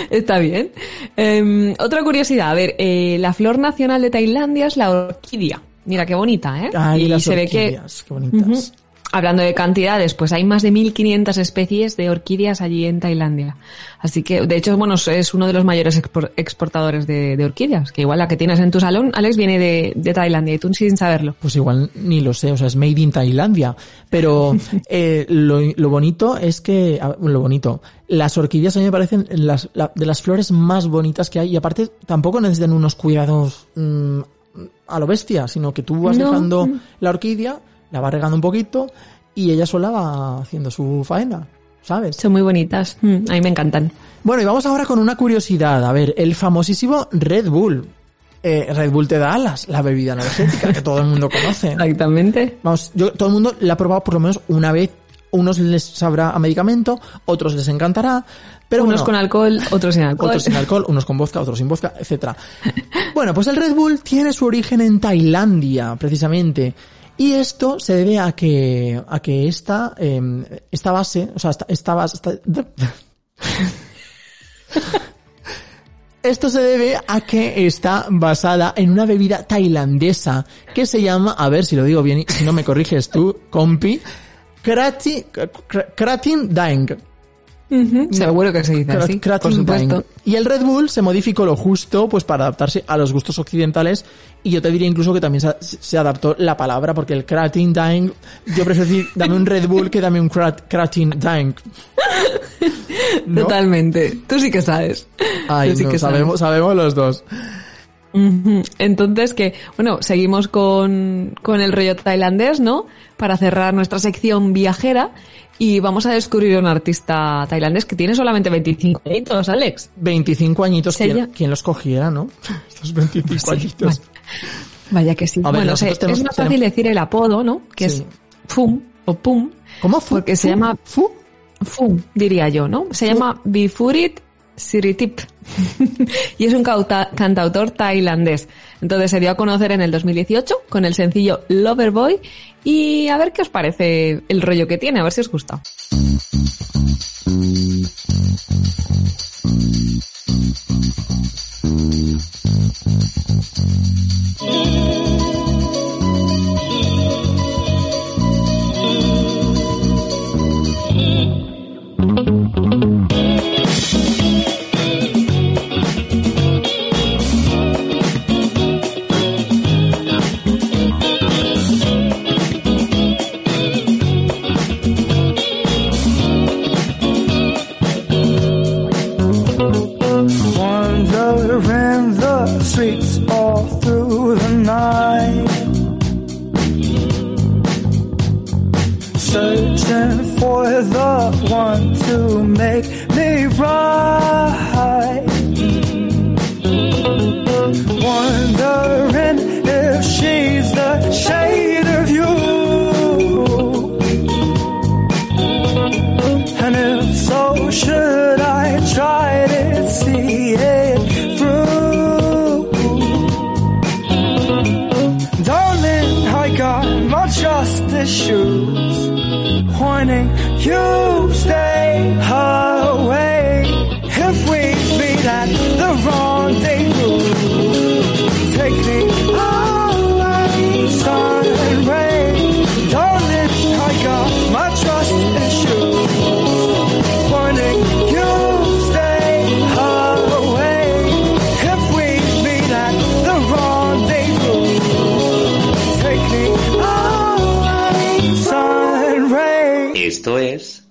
Speaker 2: Está bien. Eh, otra curiosidad, a ver, eh, la flor nacional de Tailandia es la orquídea. Mira qué bonita, ¿eh?
Speaker 3: Ay,
Speaker 2: y
Speaker 3: las
Speaker 2: se ve que,
Speaker 3: orquídeas, qué bonitas.
Speaker 2: Hablando de cantidades, pues hay más de 1.500 especies de orquídeas allí en Tailandia. Así que, de hecho, bueno, es uno de los mayores expor- exportadores de, de orquídeas, que igual la que tienes en tu salón, Alex, viene de, de Tailandia y tú sin saberlo.
Speaker 3: Pues igual ni lo sé, o sea, es made in Tailandia. Pero eh, lo, lo bonito es que, a- lo bonito, las orquídeas a mí me parecen las, la- de las flores más bonitas que hay y aparte tampoco necesitan unos cuidados mm, a lo bestia, sino que tú vas
Speaker 2: No.
Speaker 3: dejando la orquídea, la vas regando un poquito y ella sola va haciendo su faena, ¿sabes?
Speaker 2: Son muy bonitas. Mm, a mí me encantan.
Speaker 3: Bueno, y vamos ahora con una curiosidad. A ver, el famosísimo Red Bull. Eh, Red Bull te da alas, la bebida energética que todo el mundo conoce.
Speaker 2: Exactamente.
Speaker 3: Vamos, yo, todo el mundo la ha probado por lo menos una vez. Unos les sabrá a medicamento, otros les encantará, pero
Speaker 2: Unos
Speaker 3: bueno,
Speaker 2: con alcohol, otros sin alcohol.
Speaker 3: otros sin alcohol, unos con vodka, otros sin vodka, etcétera. Bueno, pues el Red Bull tiene su origen en Tailandia, precisamente. Y esto se debe a que, a que esta, eh, esta base, o sea, esta, esta base, esta- Esto se debe a que está basada en una bebida tailandesa que se llama, a ver si lo digo bien si no me corriges tú, compi, Krati, Kra- Kratin Daeng.
Speaker 2: Ujú, Seguro que se dice así, por supuesto.
Speaker 3: Y el Red Bull se modificó lo justo pues para adaptarse a los gustos occidentales y yo te diría incluso que también se, se adaptó la palabra porque el Kratin Daeng, yo prefiero decir dame un Red Bull que dame un Krat- Kratin. ¿No?
Speaker 2: Totalmente. Tú sí que sabes.
Speaker 3: Ay,
Speaker 2: Tú sí
Speaker 3: no,
Speaker 2: que sabes.
Speaker 3: sabemos, sabemos los dos.
Speaker 2: Entonces, que, bueno, seguimos con, con el rollo tailandés, ¿no? Para cerrar nuestra sección viajera y vamos a descubrir a un artista tailandés que tiene solamente 25 añitos, Alex.
Speaker 3: 25 añitos, ¿quién, quién los cogiera, no? Estos 25
Speaker 2: Sí,
Speaker 3: añitos.
Speaker 2: Vaya que sí.
Speaker 3: A
Speaker 2: bueno, es más fácil
Speaker 3: tenemos-
Speaker 2: decir el apodo, ¿no? Que
Speaker 3: Sí.
Speaker 2: es Fum o Pum.
Speaker 3: ¿Cómo? Fu-
Speaker 2: Porque se llama-
Speaker 3: Fu?
Speaker 2: Fum, diría yo, ¿no? Se llama Bifurit Siritip y es un cantautor tailandés. Entonces se dio a conocer en el 2018 con el sencillo Loverboy y a ver qué os parece el rollo que tiene, a ver si os gusta.
Speaker 5: One to make me right.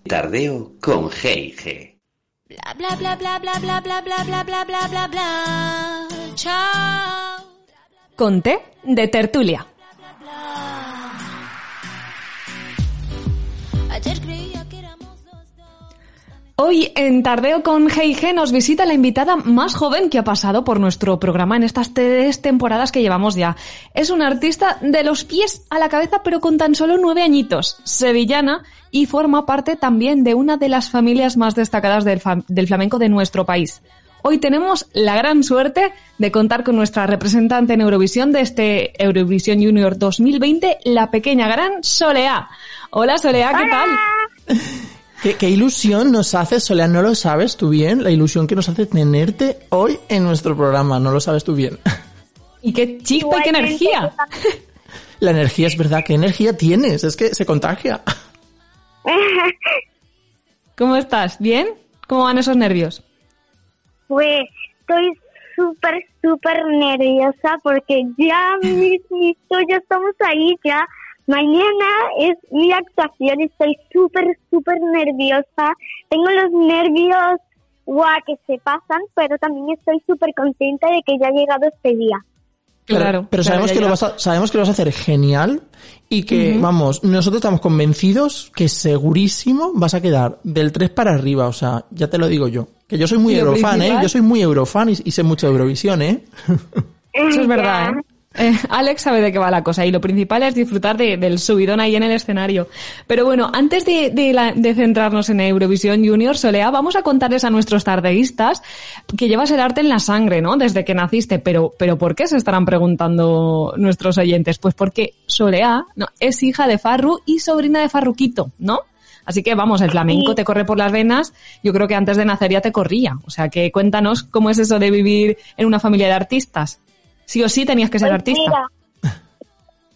Speaker 1: Tardeo con G&G.
Speaker 6: Bla bla bla bla bla bla bla bla bla bla bla bla bla. Chao.
Speaker 2: Con té de tertulia. Hoy en Tardeo con G&G nos visita la invitada más joven que ha pasado por nuestro programa en estas tres temporadas que llevamos ya. Es una artista de los pies a la cabeza pero con tan solo nueve añitos, sevillana y forma parte también de una de las familias más destacadas del, flamenco de nuestro país. Hoy tenemos la gran suerte de contar con nuestra representante en Eurovisión de este Eurovisión Junior 2020, la pequeña gran Soleá. Hola Soleá, ¿qué tal?
Speaker 3: ¿Qué, qué ilusión nos hace, Soleá? ¿No lo sabes tú bien? La ilusión que nos hace tenerte hoy en nuestro programa. ¿No lo sabes tú bien?
Speaker 2: Y qué chispa y qué energía.
Speaker 3: La energía es verdad. ¿Qué energía tienes? Es que se contagia.
Speaker 2: ¿Cómo estás? ¿Bien? ¿Cómo van esos nervios?
Speaker 7: Pues estoy súper, súper nerviosa porque ya mismito, ya estamos ahí, ya. Mañana es mi actuación, estoy súper, súper nerviosa. Tengo los nervios, guau, que se pasan, pero también estoy súper contenta de que ya ha llegado este día.
Speaker 3: Pero-
Speaker 2: Claro,
Speaker 3: Pero, sabemos, que lo vas a, sabemos que lo vas a hacer genial y que, vamos, nosotros estamos convencidos que segurísimo vas a quedar del 3 para arriba. O sea, ya te lo digo yo. Que yo soy muy eurofan, ¿eh? Yo soy muy eurofan y, y sé mucho de Eurovisión, ¿eh?
Speaker 2: Eso es verdad. ¿eh? Eh, Alex sabe de qué va la cosa y lo principal es disfrutar de- del subidón ahí en el escenario. Pero bueno, antes de, de la- de centrarnos en Eurovisión Junior, Solea, vamos a contarles a nuestros tardeístas que llevas el arte en la sangre, ¿no? Desde que naciste. Pero, pero ¿por qué se estarán preguntando nuestros oyentes? Pues porque Solea ¿no? es hija de Farru y sobrina de Farruquito, ¿no? Así que vamos, el flamenco te corre por las venas. Yo creo que antes de nacer ya te corría. O sea que cuéntanos cómo es eso de vivir en una familia de artistas. Sí o sí tenías que ser
Speaker 7: Pues
Speaker 2: artista.
Speaker 7: mira,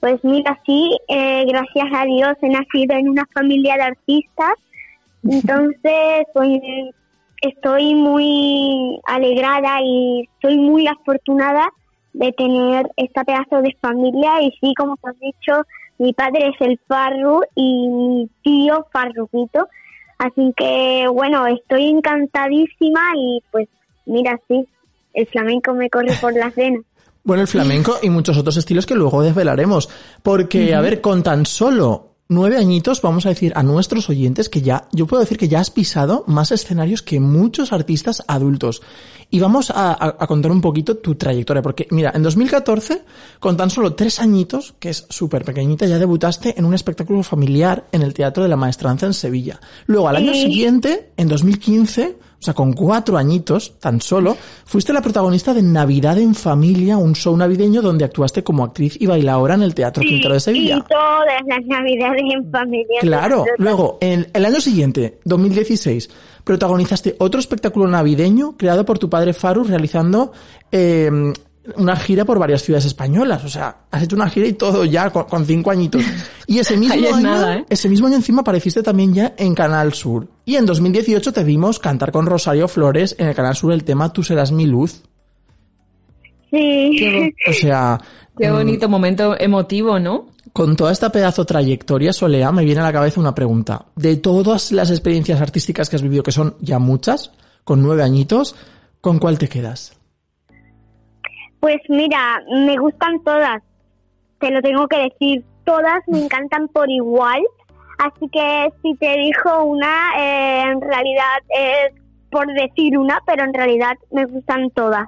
Speaker 7: pues mira, sí, eh, gracias a Dios he nacido en una familia de artistas, entonces pues estoy muy alegrada y soy muy afortunada de tener esta pedazo de familia y sí, como te has dicho, mi padre es el Farru y mi tío Farruquito, así que bueno, estoy encantadísima y pues mira, sí, el flamenco me corre por las venas.
Speaker 3: Bueno, el flamenco y muchos otros estilos que luego desvelaremos. Porque, a ver, con tan solo nueve añitos, vamos a decir a nuestros oyentes que ya, yo puedo decir que ya has pisado más escenarios que muchos artistas adultos. Y vamos a, a- a contar un poquito tu trayectoria. Porque, mira, en 2014, con tan solo tres añitos, que es súper pequeñita, ya debutaste en un espectáculo familiar en el Teatro de la Maestranza en Sevilla. Luego, al año siguiente, en 2015, o sea, con cuatro añitos, tan solo, fuiste la protagonista de Navidad en Familia, un show navideño donde actuaste como actriz y bailadora en el Teatro Quintero de Sevilla.
Speaker 7: Y todas las navidades en familia.
Speaker 3: Claro, luego, en el año siguiente, 2016, protagonizaste otro espectáculo navideño creado por tu padre Faru realizando eh, una gira por varias ciudades españolas. O sea, has hecho una gira y todo ya con, con cinco añitos. Y ese mismo año,
Speaker 2: nada, ¿eh?
Speaker 3: ese mismo año encima apareciste también ya en Canal Sur. Y en 2018 te vimos cantar con Rosario Flores en el Canal Sur el tema Tú serás mi luz.
Speaker 7: Sí.
Speaker 2: Qué,
Speaker 3: O sea,
Speaker 2: qué
Speaker 3: mm,
Speaker 2: bonito momento emotivo, ¿no?
Speaker 3: Con toda esta pedazo trayectoria, Solea, me viene a la cabeza una pregunta. De todas las experiencias artísticas que has vivido, que son ya muchas, con nueve añitos, ¿con cuál te quedas?
Speaker 7: Pues mira, me gustan todas. Te lo tengo que decir. Todas me encantan por igual. Así que si te dijo una, eh, en realidad es por decir una, pero en realidad me gustan todas.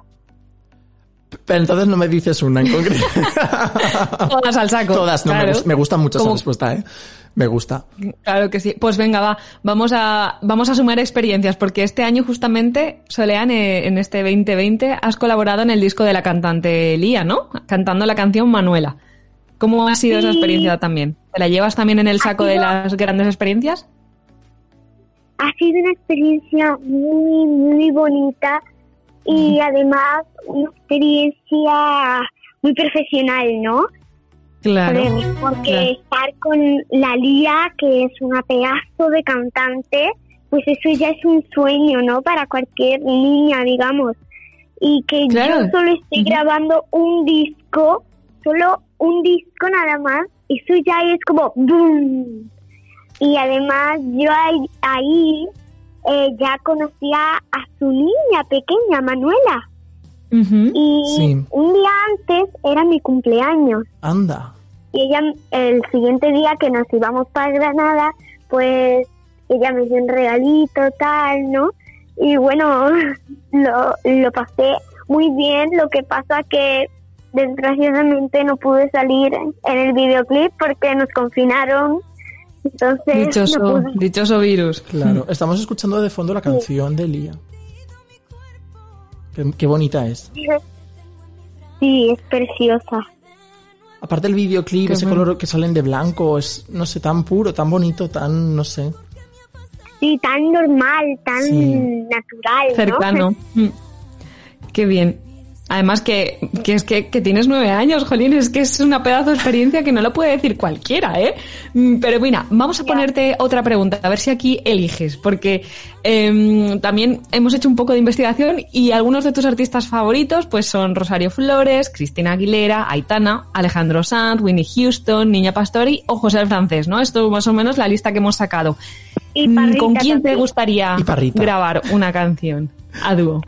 Speaker 3: Pero entonces no me dices una en concreto.
Speaker 2: Todas al saco.
Speaker 3: Todas, no, me,
Speaker 2: Claro.
Speaker 3: me gusta mucho esa respuesta, ¿eh? Me gusta.
Speaker 2: Claro que sí. Pues venga, va. Vamos a, vamos a sumar experiencias, porque este año justamente, Soleán, eh, en este 2020, has colaborado en el disco de la cantante Lía, ¿no? Cantando la canción Manuela. ¿Cómo ha sido esa experiencia también? ¿Te la llevas también en el saco de las grandes experiencias?
Speaker 7: Ha sido una experiencia muy, muy bonita y además una experiencia muy profesional, ¿no?
Speaker 2: Claro.
Speaker 7: Porque
Speaker 2: claro.
Speaker 7: estar con la Lía, que es una pedazo de cantante, pues eso ya es un sueño, ¿no? Para cualquier niña, digamos. Y que
Speaker 2: Claro.
Speaker 7: yo solo estoy
Speaker 2: Ujú.
Speaker 7: grabando un disco, solo un disco nada más, eso ya es como ¡boom! Y además yo ahí, ahí, eh, ya conocía a su niña pequeña, Manuela. Y
Speaker 3: Sí.
Speaker 7: un día antes era mi cumpleaños.
Speaker 3: Anda.
Speaker 7: Y ella, el siguiente día que nos íbamos para Granada, pues ella me dio un regalito, tal, ¿no? Y bueno, lo, lo pasé muy bien, lo que pasa que desgraciadamente no pude salir en el videoclip porque nos confinaron, entonces no
Speaker 2: Dichoso,
Speaker 7: pude.
Speaker 2: dichoso virus.
Speaker 3: Claro, estamos escuchando de fondo la canción de Lía. Qué, qué bonita es.
Speaker 7: Sí, es preciosa.
Speaker 3: Aparte el videoclip,
Speaker 2: Qué
Speaker 3: ese
Speaker 2: bueno.
Speaker 3: color que salen de blanco, es, no sé, tan puro, tan bonito, tan, no sé.
Speaker 7: Sí, tan normal, tan
Speaker 3: Sí.
Speaker 7: natural, ¿no?
Speaker 2: cercano. Mm. Qué bien. Además que, que es que, que tienes nueve años, Jolín, es que es una pedazo de experiencia que no lo puede decir cualquiera, ¿eh? Mm, Pero mira, vamos a ponerte otra pregunta, a ver si aquí eliges, porque em, también hemos hecho un poco de investigación y algunos de tus artistas favoritos pues son Rosario Flores, Cristina Aguilera, Aitana, Alejandro Sanz, Winnie Houston, Niña Pastori o José el Francés, ¿no? Esto es más o menos la lista que hemos sacado.
Speaker 7: Y
Speaker 2: Mm,
Speaker 7: Parrita
Speaker 2: ¿Con quién te gustaría grabar una canción a dúo?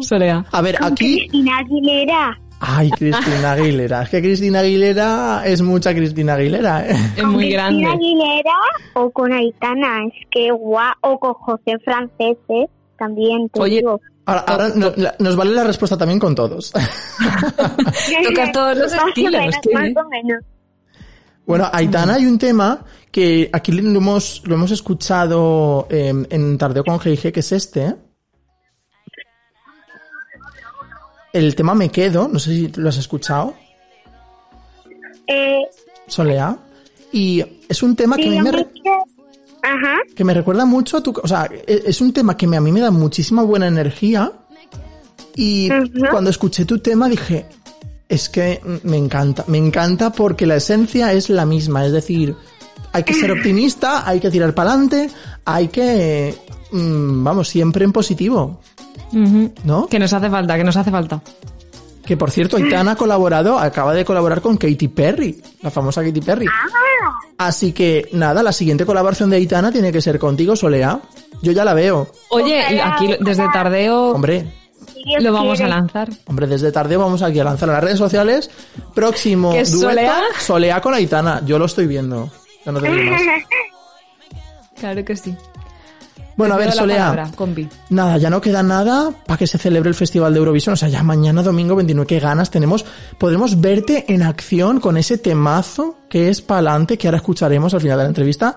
Speaker 2: Solea.
Speaker 3: A ver, aquí...
Speaker 7: Cristina Aguilera.
Speaker 3: Ay, Cristina Aguilera. Es que Cristina Aguilera es mucha Cristina Aguilera, ¿eh?
Speaker 2: Es
Speaker 7: con
Speaker 2: muy
Speaker 7: Cristina
Speaker 2: grande.
Speaker 7: Aguilera o con Aitana, es que guau, o con José Francés, ¿eh? también te
Speaker 2: Oye,
Speaker 7: digo.
Speaker 3: Ahora, ahora no- la- nos vale la respuesta también con todos.
Speaker 2: Tocas todos los estilos,
Speaker 7: menos,
Speaker 2: qué
Speaker 7: más o menos.
Speaker 3: Bueno, Aitana hay un tema que aquí lo hemos, lo hemos escuchado eh, en Tardeo con G&G, que es este. El tema Me Quedo, no sé si lo has escuchado,
Speaker 7: Eh,
Speaker 3: Solea. Y es un tema que a mí me, re-
Speaker 7: que- Ajá.
Speaker 3: que me recuerda mucho a tu... O sea, e- es un tema que me- a mí me da muchísima buena energía. Y cuando escuché tu tema dije, es que me encanta, me encanta porque la esencia es la misma, es decir, hay que ser optimista, hay que tirar para adelante, hay que, mm, vamos, siempre en positivo, ¿no?
Speaker 2: Que nos hace falta, que nos hace falta.
Speaker 3: Que por cierto, Aitana ha colaborado, acaba de colaborar con Katy Perry, la famosa Katy Perry. Así que nada, la siguiente colaboración de Aitana tiene que ser contigo, Solea. Yo ya la veo.
Speaker 2: Oye, aquí desde. Tardeo
Speaker 3: Hombre,
Speaker 2: lo vamos a lanzar.
Speaker 3: Hombre, desde tarde vamos aquí a lanzar a las redes sociales. Próximo
Speaker 2: ¿Qué es
Speaker 3: dueto,
Speaker 2: Solea?
Speaker 3: Solea con Aitana. Yo lo estoy viendo. Ya no te digo más.
Speaker 2: Claro que sí.
Speaker 3: Bueno, a ver, Solea.
Speaker 2: palabra.
Speaker 3: Nada, ya no queda nada para que se celebre el Festival de Eurovisión. O sea, ya mañana domingo 29, qué ganas tenemos. Podremos verte en acción con ese temazo que es Palante, que ahora escucharemos al final de la entrevista.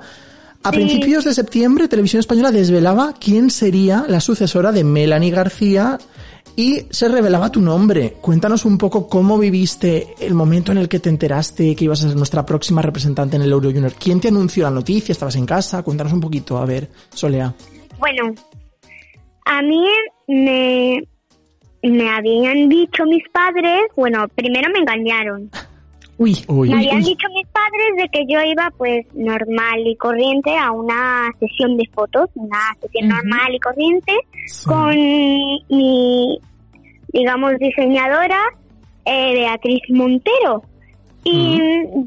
Speaker 3: A principios de septiembre, Televisión Española desvelaba quién sería la sucesora de Melanie García y se revelaba tu nombre. Cuéntanos un poco cómo viviste el momento en el que te enteraste que ibas a ser nuestra próxima representante en el Euro Junior. ¿Quién te anunció la noticia? ¿Estabas en casa? Cuéntanos un poquito, a ver, Solea.
Speaker 7: Bueno, a mí me, me habían dicho mis padres, bueno, primero me engañaron.
Speaker 2: Uy,
Speaker 3: Uy.
Speaker 7: Me habían dicho mis padres de que yo iba pues normal y corriente a una sesión de fotos, una sesión normal y corriente
Speaker 3: Sí.
Speaker 7: con mi, digamos, diseñadora eh, Beatriz Montero. Y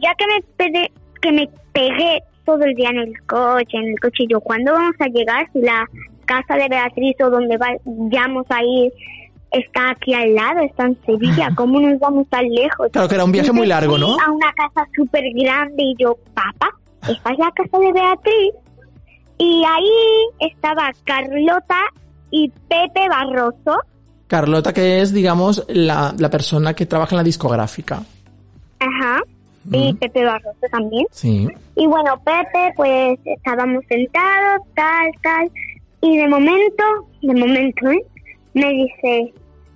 Speaker 7: ya que me, pegué, que me pegué todo el día en el coche, en el coche, y yo, ¿cuándo vamos a llegar? Si la casa de Beatriz o donde vayamos a ir está aquí al lado, está en Sevilla, ¿cómo nos vamos tan lejos?
Speaker 3: Claro que era un viaje muy largo, ¿no?
Speaker 7: A una casa súper grande y yo, papá, esta es la casa de Beatriz. Y ahí estaba Carlota y Pepe Barroso.
Speaker 3: Carlota, que es, digamos, la, la persona que trabaja en la discográfica.
Speaker 7: Ajá. Y. Pepe Barroso también.
Speaker 3: Sí.
Speaker 7: Y bueno, Pepe, pues estábamos sentados, tal, tal. Y de momento, de momento, ¿eh? Me dice,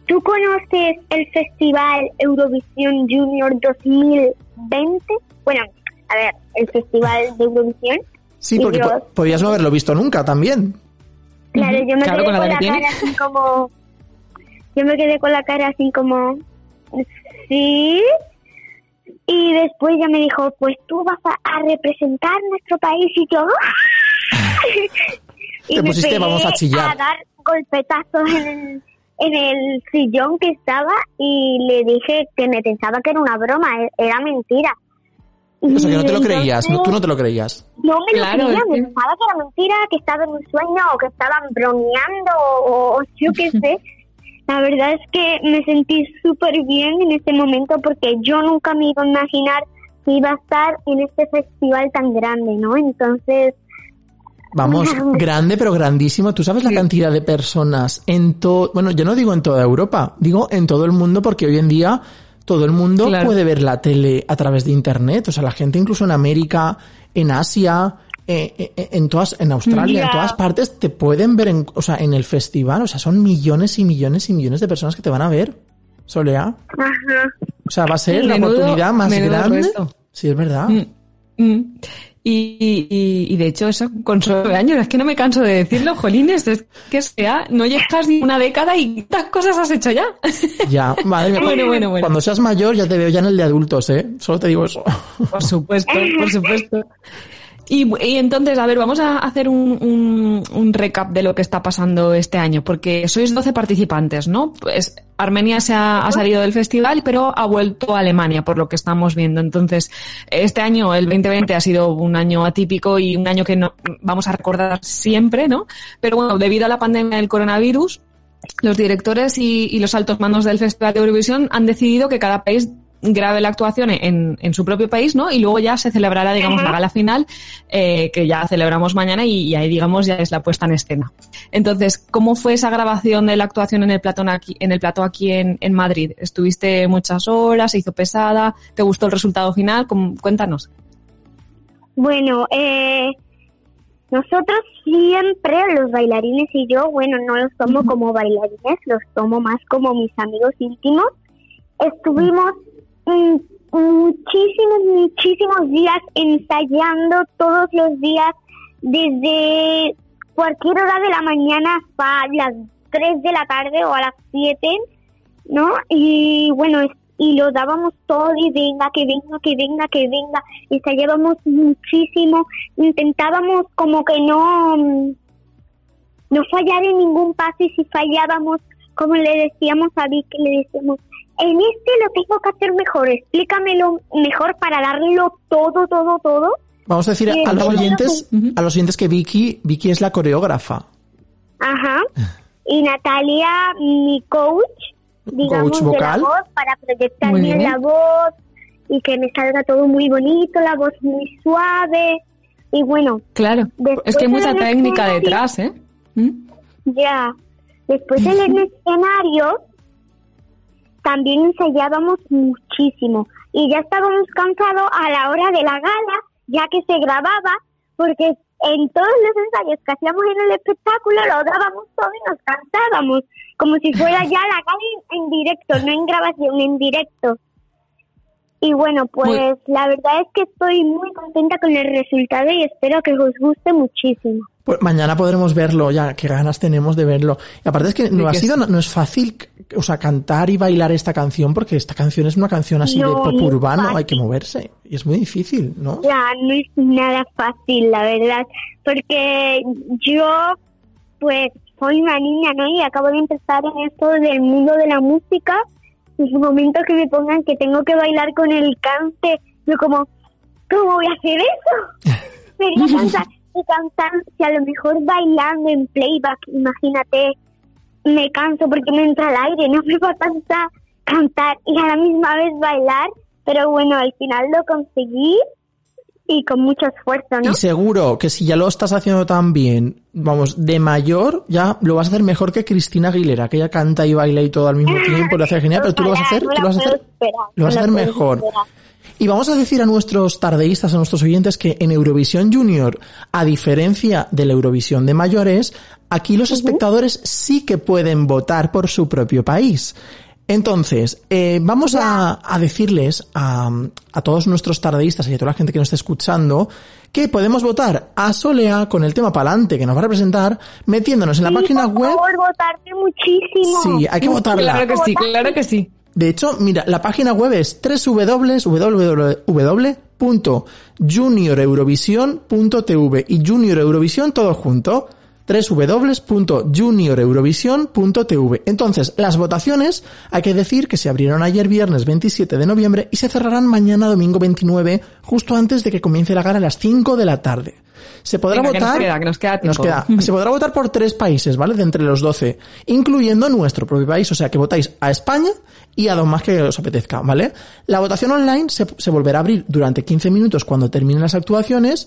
Speaker 7: ¿tú conoces el Festival Eurovisión Junior 2020? Bueno, a ver, el Festival de Eurovisión.
Speaker 3: Sí, porque
Speaker 7: yo-
Speaker 3: po- podías no haberlo visto nunca también.
Speaker 7: Claro, yo me
Speaker 2: Claro,
Speaker 7: quedé
Speaker 2: con la
Speaker 7: con la, cara así como... Yo me quedé con la cara así como... Sí. Y después ya me dijo, pues tú vas a, a representar nuestro país y yo... y
Speaker 3: Te
Speaker 7: me
Speaker 3: pusiste,
Speaker 7: pegué
Speaker 3: vamos a chillar.
Speaker 7: A dar golpetazos en el, en el sillón que estaba y le dije que me pensaba que era una broma, e- era mentira.
Speaker 3: O sea, que no te lo creías, no, tú no te lo creías.
Speaker 7: no me
Speaker 2: Claro,
Speaker 7: lo creía, me pensaba que era mentira, que estaba en un sueño o que estaban bromeando o, o yo qué sé. La verdad es que me sentí súper bien en este momento porque yo nunca me iba a imaginar que iba a estar en este festival tan grande, ¿no? Entonces,
Speaker 3: Vamos, grande pero grandísimo. ¿Tú sabes la cantidad de personas en todo, bueno, yo no digo en toda Europa, digo en todo el mundo porque hoy en día todo el mundo
Speaker 2: Claro.
Speaker 3: puede ver la tele a través de internet. O sea, la gente incluso en América, en Asia, eh, eh, en todas, en Australia, en todas partes te pueden ver en, o sea, en el festival. O sea, son millones y millones y millones de personas que te van a ver. Solea.
Speaker 7: Ajá.
Speaker 3: O sea, va a ser la oportunidad más grande.
Speaker 2: resto.
Speaker 3: Sí, es verdad.
Speaker 2: Mm, mm. Y, y, y de hecho eso, con solo nueve años, es que no me canso de decirlo, jolines, es que sea, no llegas ni una década y tantas cosas has hecho ya.
Speaker 3: Ya, madre mía.
Speaker 2: Bueno, bueno, bueno.
Speaker 3: Cuando seas mayor ya te veo ya en el de adultos, ¿eh? Solo te digo eso.
Speaker 2: Por supuesto, por supuesto. Y, entonces, a ver, vamos a hacer un, un, un recap de lo que está pasando este año, porque sois 12 participantes, ¿no? Pues Armenia se ha, ha salido del festival, pero ha vuelto a Alemania, por lo que estamos viendo. Entonces, este año, el 2020, ha sido un año atípico y un año que no, vamos a recordar siempre, ¿no? Pero bueno, debido a la pandemia del coronavirus, los directores y, y los altos mandos del Festival de Eurovisión han decidido que cada país grabe la actuación en, en su propio país, ¿no? Y luego ya se celebrará, digamos, la gala final, eh, que ya celebramos mañana y, y ahí, digamos, ya es la puesta en escena. Entonces, ¿cómo fue esa grabación de la actuación en el plató aquí, en el plató aquí en, en Madrid? ¿Estuviste muchas horas? ¿Se hizo pesada? ¿Te gustó el resultado final? ¿Cómo- Cuéntanos.
Speaker 7: Bueno, eh, nosotros siempre, los bailarines y yo, bueno, no los tomo como bailarines, los tomo más como mis amigos íntimos. Estuvimos muchísimos, muchísimos días ensayando todos los días, desde cualquier hora de la mañana hasta las 3 de la tarde o a las 7, ¿no? Y bueno, y lo dábamos todo y venga, que venga, que venga, que venga. Ensayábamos muchísimo, intentábamos como que no, mm, no fallar en ningún paso y si fallábamos, como le decíamos a Vic, le decíamos, en este lo tengo que hacer mejor, explícamelo mejor para darlo todo, todo, todo.
Speaker 3: Vamos a decir a los
Speaker 7: bueno,
Speaker 3: oyentes, a los oyentes que Vicky, Vicky es la coreógrafa.
Speaker 7: Ajá. Y Natalia, mi coach, digamos,
Speaker 3: Coach
Speaker 7: de la
Speaker 3: vocal.
Speaker 7: voz, para proyectar bien
Speaker 2: bien.
Speaker 7: la voz y que me salga todo muy bonito, la voz muy suave. Y bueno,
Speaker 2: Claro. Es que hay mucha técnica detrás, ¿eh? ¿Mm?
Speaker 7: ya. Después en el escenario también ensayábamos muchísimo. Y ya estábamos cansados a la hora de la gala, ya que se grababa, porque en todos los ensayos que hacíamos en el espectáculo lo dábamos todo y nos cansábamos, como si fuera ya la gala en, en directo, no en grabación, en directo. Y bueno, pues la verdad es que estoy muy contenta con el resultado y espero que os guste muchísimo.
Speaker 3: Pues mañana podremos verlo, ya, qué ganas tenemos de verlo. Y aparte es que no ha sido, no, no es fácil, o sea, cantar y bailar esta canción, porque esta canción es una canción así
Speaker 7: No,
Speaker 3: de pop urbano, hay que moverse. Y es muy difícil, ¿no?
Speaker 7: Ya, no es nada fácil, la verdad, porque yo, pues, soy una niña, ¿no? Y acabo de empezar en esto del mundo de la música. En su momento que me pongan que tengo que bailar con el cante, yo como, ¿cómo voy a hacer eso? Sería cantar, si a lo mejor bailando en playback, imagínate, me canso porque me entra el aire, no me va a cantar y a la misma vez bailar, pero bueno, al final lo conseguí y con mucho esfuerzo, ¿no?
Speaker 3: Y seguro que si ya lo estás haciendo tan bien, vamos, de mayor, ya lo vas a hacer mejor que Cristina Aguilera, que ella canta y baila y todo al mismo tiempo, lo hace genial, pero tú lo vas a hacer, tú lo vas a hacer, lo vas a hacer mejor.
Speaker 7: esperar.
Speaker 3: Y vamos a decir a nuestros tardeístas, a nuestros oyentes, que en Eurovisión Junior, a diferencia de la Eurovisión de mayores, aquí los espectadores sí que pueden votar por su propio país. Entonces, eh, vamos a, a decirles a, a todos nuestros tardeístas y a toda la gente que nos está escuchando que podemos votar a Solea con el tema Palante que nos va a representar metiéndonos en la
Speaker 7: Sí,
Speaker 3: página
Speaker 7: por
Speaker 3: web.
Speaker 7: favor, votarte muchísimo.
Speaker 3: Sí, hay que votarla.
Speaker 2: Claro que sí, claro que sí.
Speaker 3: De hecho, mira, la página web es www.junioreurovision.tv y Junior Eurovisión todo junto www.junioreurovision.tv. Entonces, las votaciones hay que decir que se abrieron ayer viernes 27 de noviembre y se cerrarán mañana domingo 29, justo antes de que comience la gala a las 5 de la tarde. Se podrá
Speaker 2: Venga, que nos
Speaker 3: votar.
Speaker 2: queda, que nos queda tiempo.
Speaker 3: se podrá votar por tres países, ¿vale? De entre los 12, incluyendo nuestro propio país. O sea, que votáis a España y a dos más que os apetezca, ¿vale? La votación online se, se volverá a abrir durante 15 minutos cuando terminen las actuaciones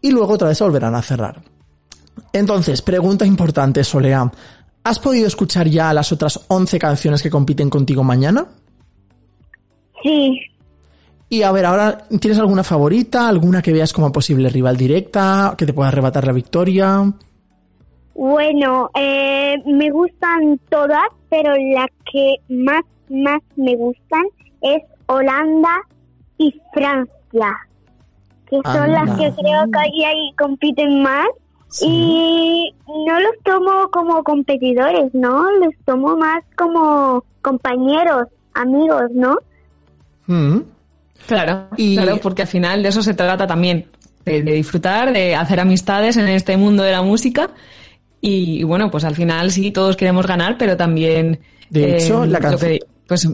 Speaker 3: y luego otra vez se volverán a cerrar. Entonces, pregunta importante, Solea. ¿Has podido escuchar ya las otras 11 canciones que compiten contigo mañana?
Speaker 7: Sí,
Speaker 3: Y a ver, ahora, ¿tienes alguna favorita? ¿Alguna que veas como posible rival directa? ¿Que te pueda arrebatar la victoria?
Speaker 7: bueno, eh, me gustan todas, pero la que más, más me gustan es Holanda y Francia, que son
Speaker 3: Anda.
Speaker 7: las que creo que ahí, ahí compiten más. Y no los tomo como competidores, ¿no? Los tomo más como compañeros, amigos, ¿no?
Speaker 3: Mm.
Speaker 2: Claro,
Speaker 3: Y-
Speaker 2: claro, porque al final de eso se trata también, de, de disfrutar, de hacer amistades en este mundo de la música. Y, bueno, pues al final sí, todos queremos ganar, pero también...
Speaker 3: De hecho, la canción-
Speaker 2: que- pues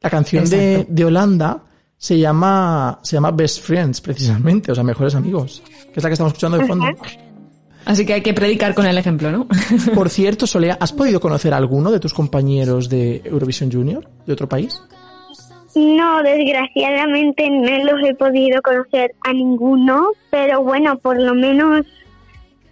Speaker 3: La canción de, de Holanda se llama, se llama Best Friends, precisamente, o sea, mejores amigos, que es la que estamos escuchando de fondo.
Speaker 2: Así que hay que predicar con el ejemplo, ¿no?
Speaker 3: Por cierto, Solea, ¿has podido conocer a alguno de tus compañeros de Eurovision Junior de otro país?
Speaker 7: No, desgraciadamente no los he podido conocer a ninguno, pero bueno, por lo menos,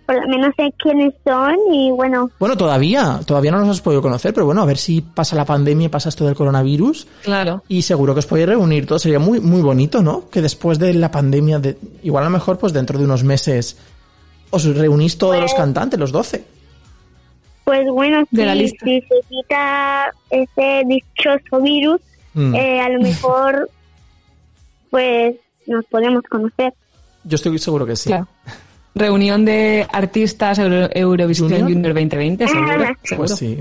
Speaker 7: por lo menos sé quiénes son y bueno,
Speaker 3: Bueno, todavía, todavía no los has podido conocer, pero bueno, a ver si pasa la pandemia y pasa esto del coronavirus
Speaker 2: claro.
Speaker 3: y seguro que os podéis reunir todos. Sería muy, muy bonito, ¿no? Que después de la pandemia, de, igual a lo mejor, pues dentro de unos meses, os reunís todos los cantantes, los 12.
Speaker 7: pues bueno,
Speaker 2: De la
Speaker 7: si,
Speaker 2: lista.
Speaker 7: si se quita ese dichoso virus,
Speaker 3: Mm.
Speaker 7: eh, a lo mejor pues nos podemos conocer.
Speaker 3: Yo estoy seguro que sí.
Speaker 2: Claro. Reunión de artistas Euro- Eurovisión
Speaker 3: ¿Junior?
Speaker 2: Junior, 2020, seguro. seguro.
Speaker 3: Pues sí.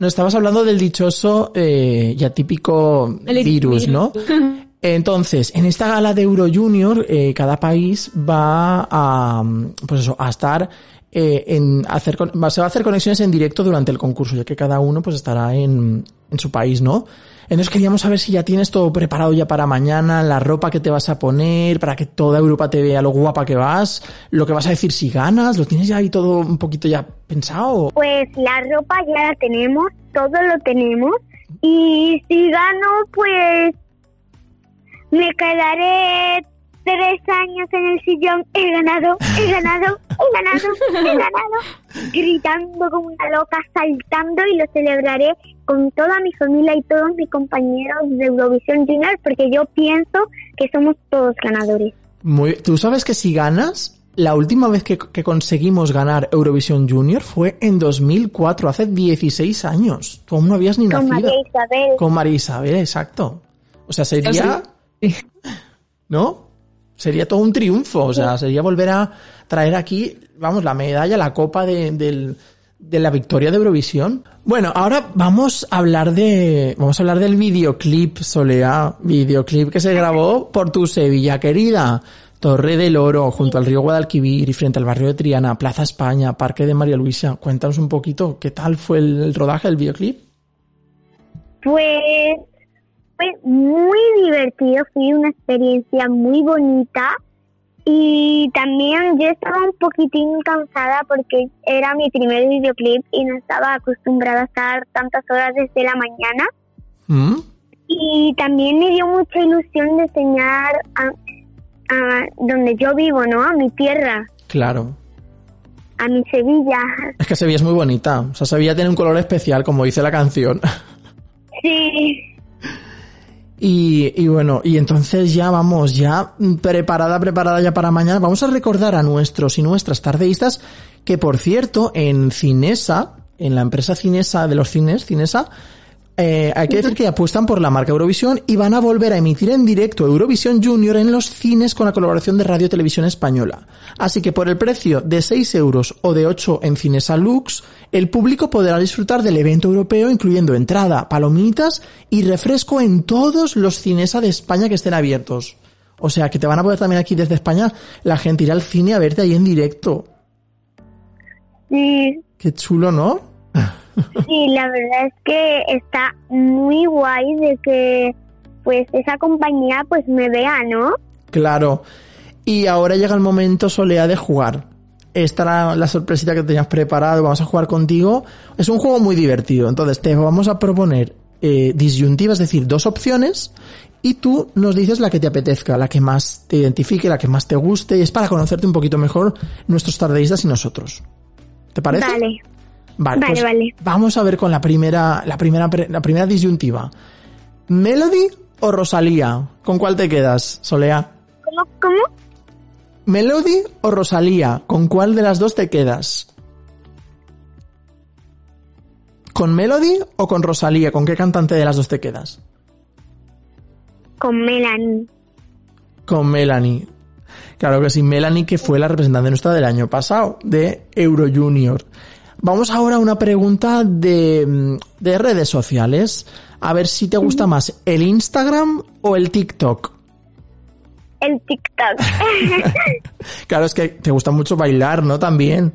Speaker 3: Nos estabas hablando del dichoso eh, y atípico
Speaker 2: El
Speaker 3: virus, ¿no? Entonces, en esta gala de Euro Junior, eh, cada país va a, pues eso, a estar eh, en hacer, con- va- se va a hacer conexiones en directo durante el concurso, ya que cada uno pues estará en, en su país, ¿no? Entonces queríamos saber si ya tienes todo preparado ya para mañana, la ropa que te vas a poner, para que toda Europa te vea lo guapa que vas, lo que vas a decir si ganas, lo tienes ya ahí todo un poquito ya pensado.
Speaker 7: Pues la ropa ya la tenemos, todo lo tenemos y si gano pues me quedaré tres años en el sillón, he ganado, he ganado, he ganado, he ganado, gritando como una loca, saltando y lo celebraré con toda mi familia y todos mis compañeros de Eurovisión Junior porque yo pienso que somos todos ganadores.
Speaker 3: Muy, Tú sabes que si ganas, la última vez que, que conseguimos ganar Eurovisión Junior fue en 2004, hace 16 años. Tú aún no habías ni
Speaker 7: Con
Speaker 3: nacido.
Speaker 7: María Isabel.
Speaker 3: Con María Isabel, exacto. O sea, sería,
Speaker 2: Sí.
Speaker 3: ¿no? Sería todo un triunfo. O sea, sería volver a traer aquí, vamos, la medalla, la copa de, del- de la victoria de Eurovisión. Bueno, ahora vamos a hablar de, vamos a hablar del videoclip, Solea, videoclip que se grabó por tu Sevilla querida. Torre del Oro, junto al río Guadalquivir y frente al barrio de Triana, Plaza España, Parque de María Luisa. Cuéntanos un poquito, ¿qué tal fue el, el rodaje del videoclip?
Speaker 7: Pues fue muy divertido, fue una experiencia muy bonita y también yo estaba un poquitín cansada porque era mi primer videoclip y no estaba acostumbrada a estar tantas horas desde la mañana
Speaker 3: ¿Mm?
Speaker 7: y también me dio mucha ilusión de enseñar a, a donde yo vivo, ¿no? A mi tierra,
Speaker 3: Claro.
Speaker 7: a mi Sevilla.
Speaker 3: Es que Sevilla es muy bonita. O sea, Sevilla tiene un color especial, como dice la canción.
Speaker 7: Sí,
Speaker 3: Y, y bueno, y entonces ya vamos, ya preparada, preparada ya para mañana. Vamos a recordar a nuestros y nuestras tardeístas que, por cierto, en Cinesa, en la empresa Cinesa de los cines, Cinesa, eh, hay que decir que apuestan por la marca Eurovisión y van a volver a emitir en directo Eurovisión Junior en los cines con la colaboración de Radio Televisión Española. Así que por el precio de 6 euros o de 8 en Cinesa Lux, el público podrá disfrutar del evento europeo incluyendo entrada, palomitas y refresco en todos los Cinesa de España que estén abiertos. O sea que te van a poder también aquí desde España la gente ir al cine a verte ahí en directo.
Speaker 7: sí,
Speaker 3: Qué chulo, ¿no?
Speaker 7: Sí, la verdad es que está muy guay de que pues esa compañía pues me vea, ¿no?
Speaker 3: Claro. Y ahora llega el momento, Solea, de jugar. Esta era la sorpresita que tenías preparado, vamos a jugar contigo. Es un juego muy divertido, entonces te vamos a proponer eh, disyuntivas, es decir, dos opciones, y tú nos dices la que te apetezca, la que más te identifique, la que más te guste, y es para conocerte un poquito mejor nuestros tardeístas y nosotros. ¿Te parece?
Speaker 7: Vale.
Speaker 3: Vale,
Speaker 7: Vale,
Speaker 3: pues
Speaker 7: vale.
Speaker 3: vamos a ver con la primera, la primera, la primera disyuntiva. ¿Melody o Rosalía? ¿Con cuál te quedas, Solea?
Speaker 7: ¿Cómo? ¿Cómo?
Speaker 3: ¿Melody o Rosalía? ¿Con cuál de las dos te quedas? ¿Con Melody o con Rosalía? ¿Con qué cantante de las dos te quedas?
Speaker 7: Con Melanie.
Speaker 3: Con Melanie. Claro que sí, Melanie que fue la representante nuestra del año pasado, de Euro Junior. Vamos ahora a una pregunta de, de redes sociales. A ver si te gusta más el Instagram o el TikTok.
Speaker 7: El TikTok.
Speaker 3: Claro, es que te gusta mucho bailar, ¿no? También.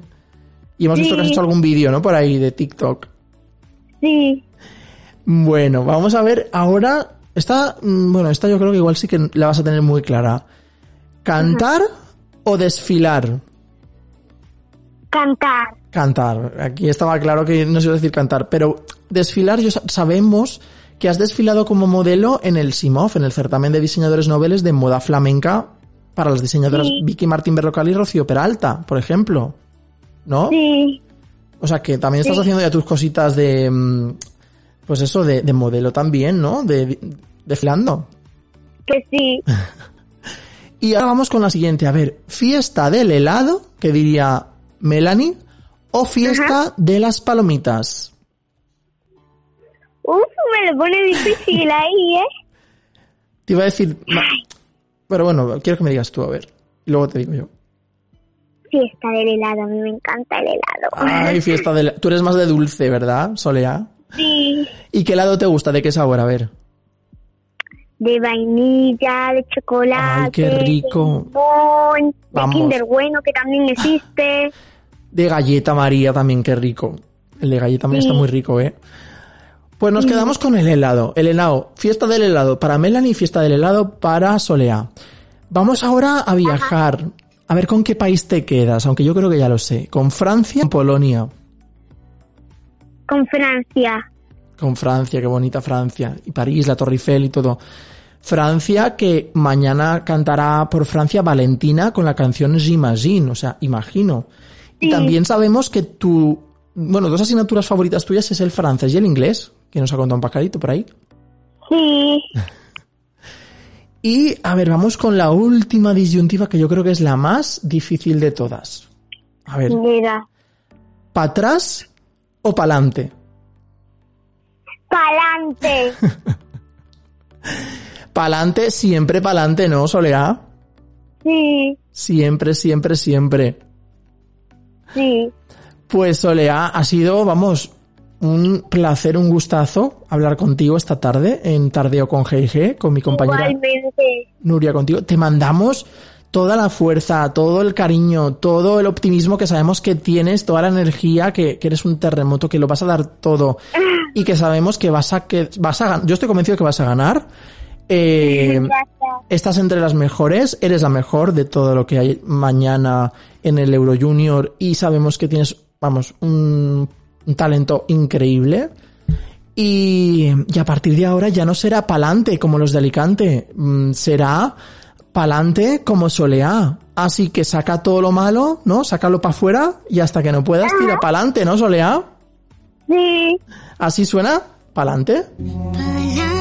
Speaker 3: Y hemos visto que has hecho algún vídeo, ¿no? Por ahí de TikTok.
Speaker 7: sí.
Speaker 3: Bueno, vamos a ver ahora. Esta, mm, bueno, esta yo creo que igual sí que la vas a tener muy clara. ¿Cantar o desfilar?
Speaker 7: Cantar.
Speaker 3: Cantar. Aquí estaba claro que no sé decir cantar, pero desfilar, yo sa- sabemos que has desfilado como modelo en el SIMOF, en el certamen de diseñadores noveles de moda flamenca para las diseñadoras
Speaker 7: Sí.
Speaker 3: Vicky Martín Berrocal y Rocío Peralta, por ejemplo. ¿No?
Speaker 7: Sí.
Speaker 3: O sea que también estás
Speaker 7: Sí.
Speaker 3: haciendo ya tus cositas de, mm, pues eso, de, de modelo también, ¿no? De, desfilando.
Speaker 7: Que sí.
Speaker 3: Y ahora vamos con la siguiente. A ver, fiesta del helado, que diría Melanie, o fiesta de las palomitas.
Speaker 7: Uf, me lo pone difícil ahí, ¿eh?
Speaker 3: Te iba a decir... Pero bueno, quiero que me digas tú, a ver. Y luego te digo yo.
Speaker 7: Fiesta del helado. A mí me encanta el helado.
Speaker 3: Ay, fiesta del... Tú eres más de dulce, ¿verdad, Solea?
Speaker 7: Sí.
Speaker 3: ¿Y qué helado te gusta? ¿De qué sabor? A ver.
Speaker 7: De vainilla, de chocolate.
Speaker 3: Ay, qué rico.
Speaker 7: De limón, de
Speaker 3: Vamos.
Speaker 7: Kinder Bueno, que también existe.
Speaker 3: De galleta María también, qué rico. El de galleta María
Speaker 7: Sí.
Speaker 3: está muy rico, ¿eh? Pues nos quedamos con el helado. El helado. Fiesta del helado para Melanie, fiesta del helado para Solea. Vamos ahora a viajar. A ver con qué país te quedas, aunque yo creo que ya lo sé. ¿Con Francia o Polonia?
Speaker 7: Con Francia.
Speaker 3: Con Francia, qué bonita Francia. Y París, la Torre Eiffel y todo. Francia, que mañana cantará por Francia Valentina con la canción J'imagine, o sea, imagino. Y también sabemos que tu, bueno, dos asignaturas favoritas tuyas es el francés y el inglés, que nos ha contado un pajarito por ahí.
Speaker 7: Sí.
Speaker 3: Y, a ver, vamos con la última disyuntiva que yo creo que es la más difícil de todas. A ver,
Speaker 7: Mira.
Speaker 3: ¿para atrás o para adelante?
Speaker 7: Pa'lante.
Speaker 3: Para adelante, siempre para adelante, ¿no, Soleá?
Speaker 7: Sí.
Speaker 3: Siempre, siempre, siempre.
Speaker 7: Sí.
Speaker 3: Pues Solea, ha sido, vamos, un placer, un gustazo hablar contigo esta tarde en Tardeo con GG, con mi compañera
Speaker 7: Igualmente.
Speaker 3: Nuria contigo. Te mandamos toda la fuerza, todo el cariño, todo el optimismo que sabemos que tienes, toda la energía, que, que eres un terremoto, que lo vas a dar todo y que sabemos que vas a, que vas a ganar. Yo estoy convencido que vas a ganar. Eh. Estás entre las mejores, eres la mejor de todo lo que hay mañana en el Euro Junior y sabemos que tienes, vamos, un, un talento increíble. Y, y a partir de ahora ya no será pa'lante como los de Alicante, mm, será pa'lante como Soleá. Así que saca todo lo malo, ¿no? Sácalo para afuera y hasta que no puedas tira pa'lante, ¿no, Soleá?
Speaker 7: Sí.
Speaker 3: Así suena, pa'lante.
Speaker 6: Pa'lante,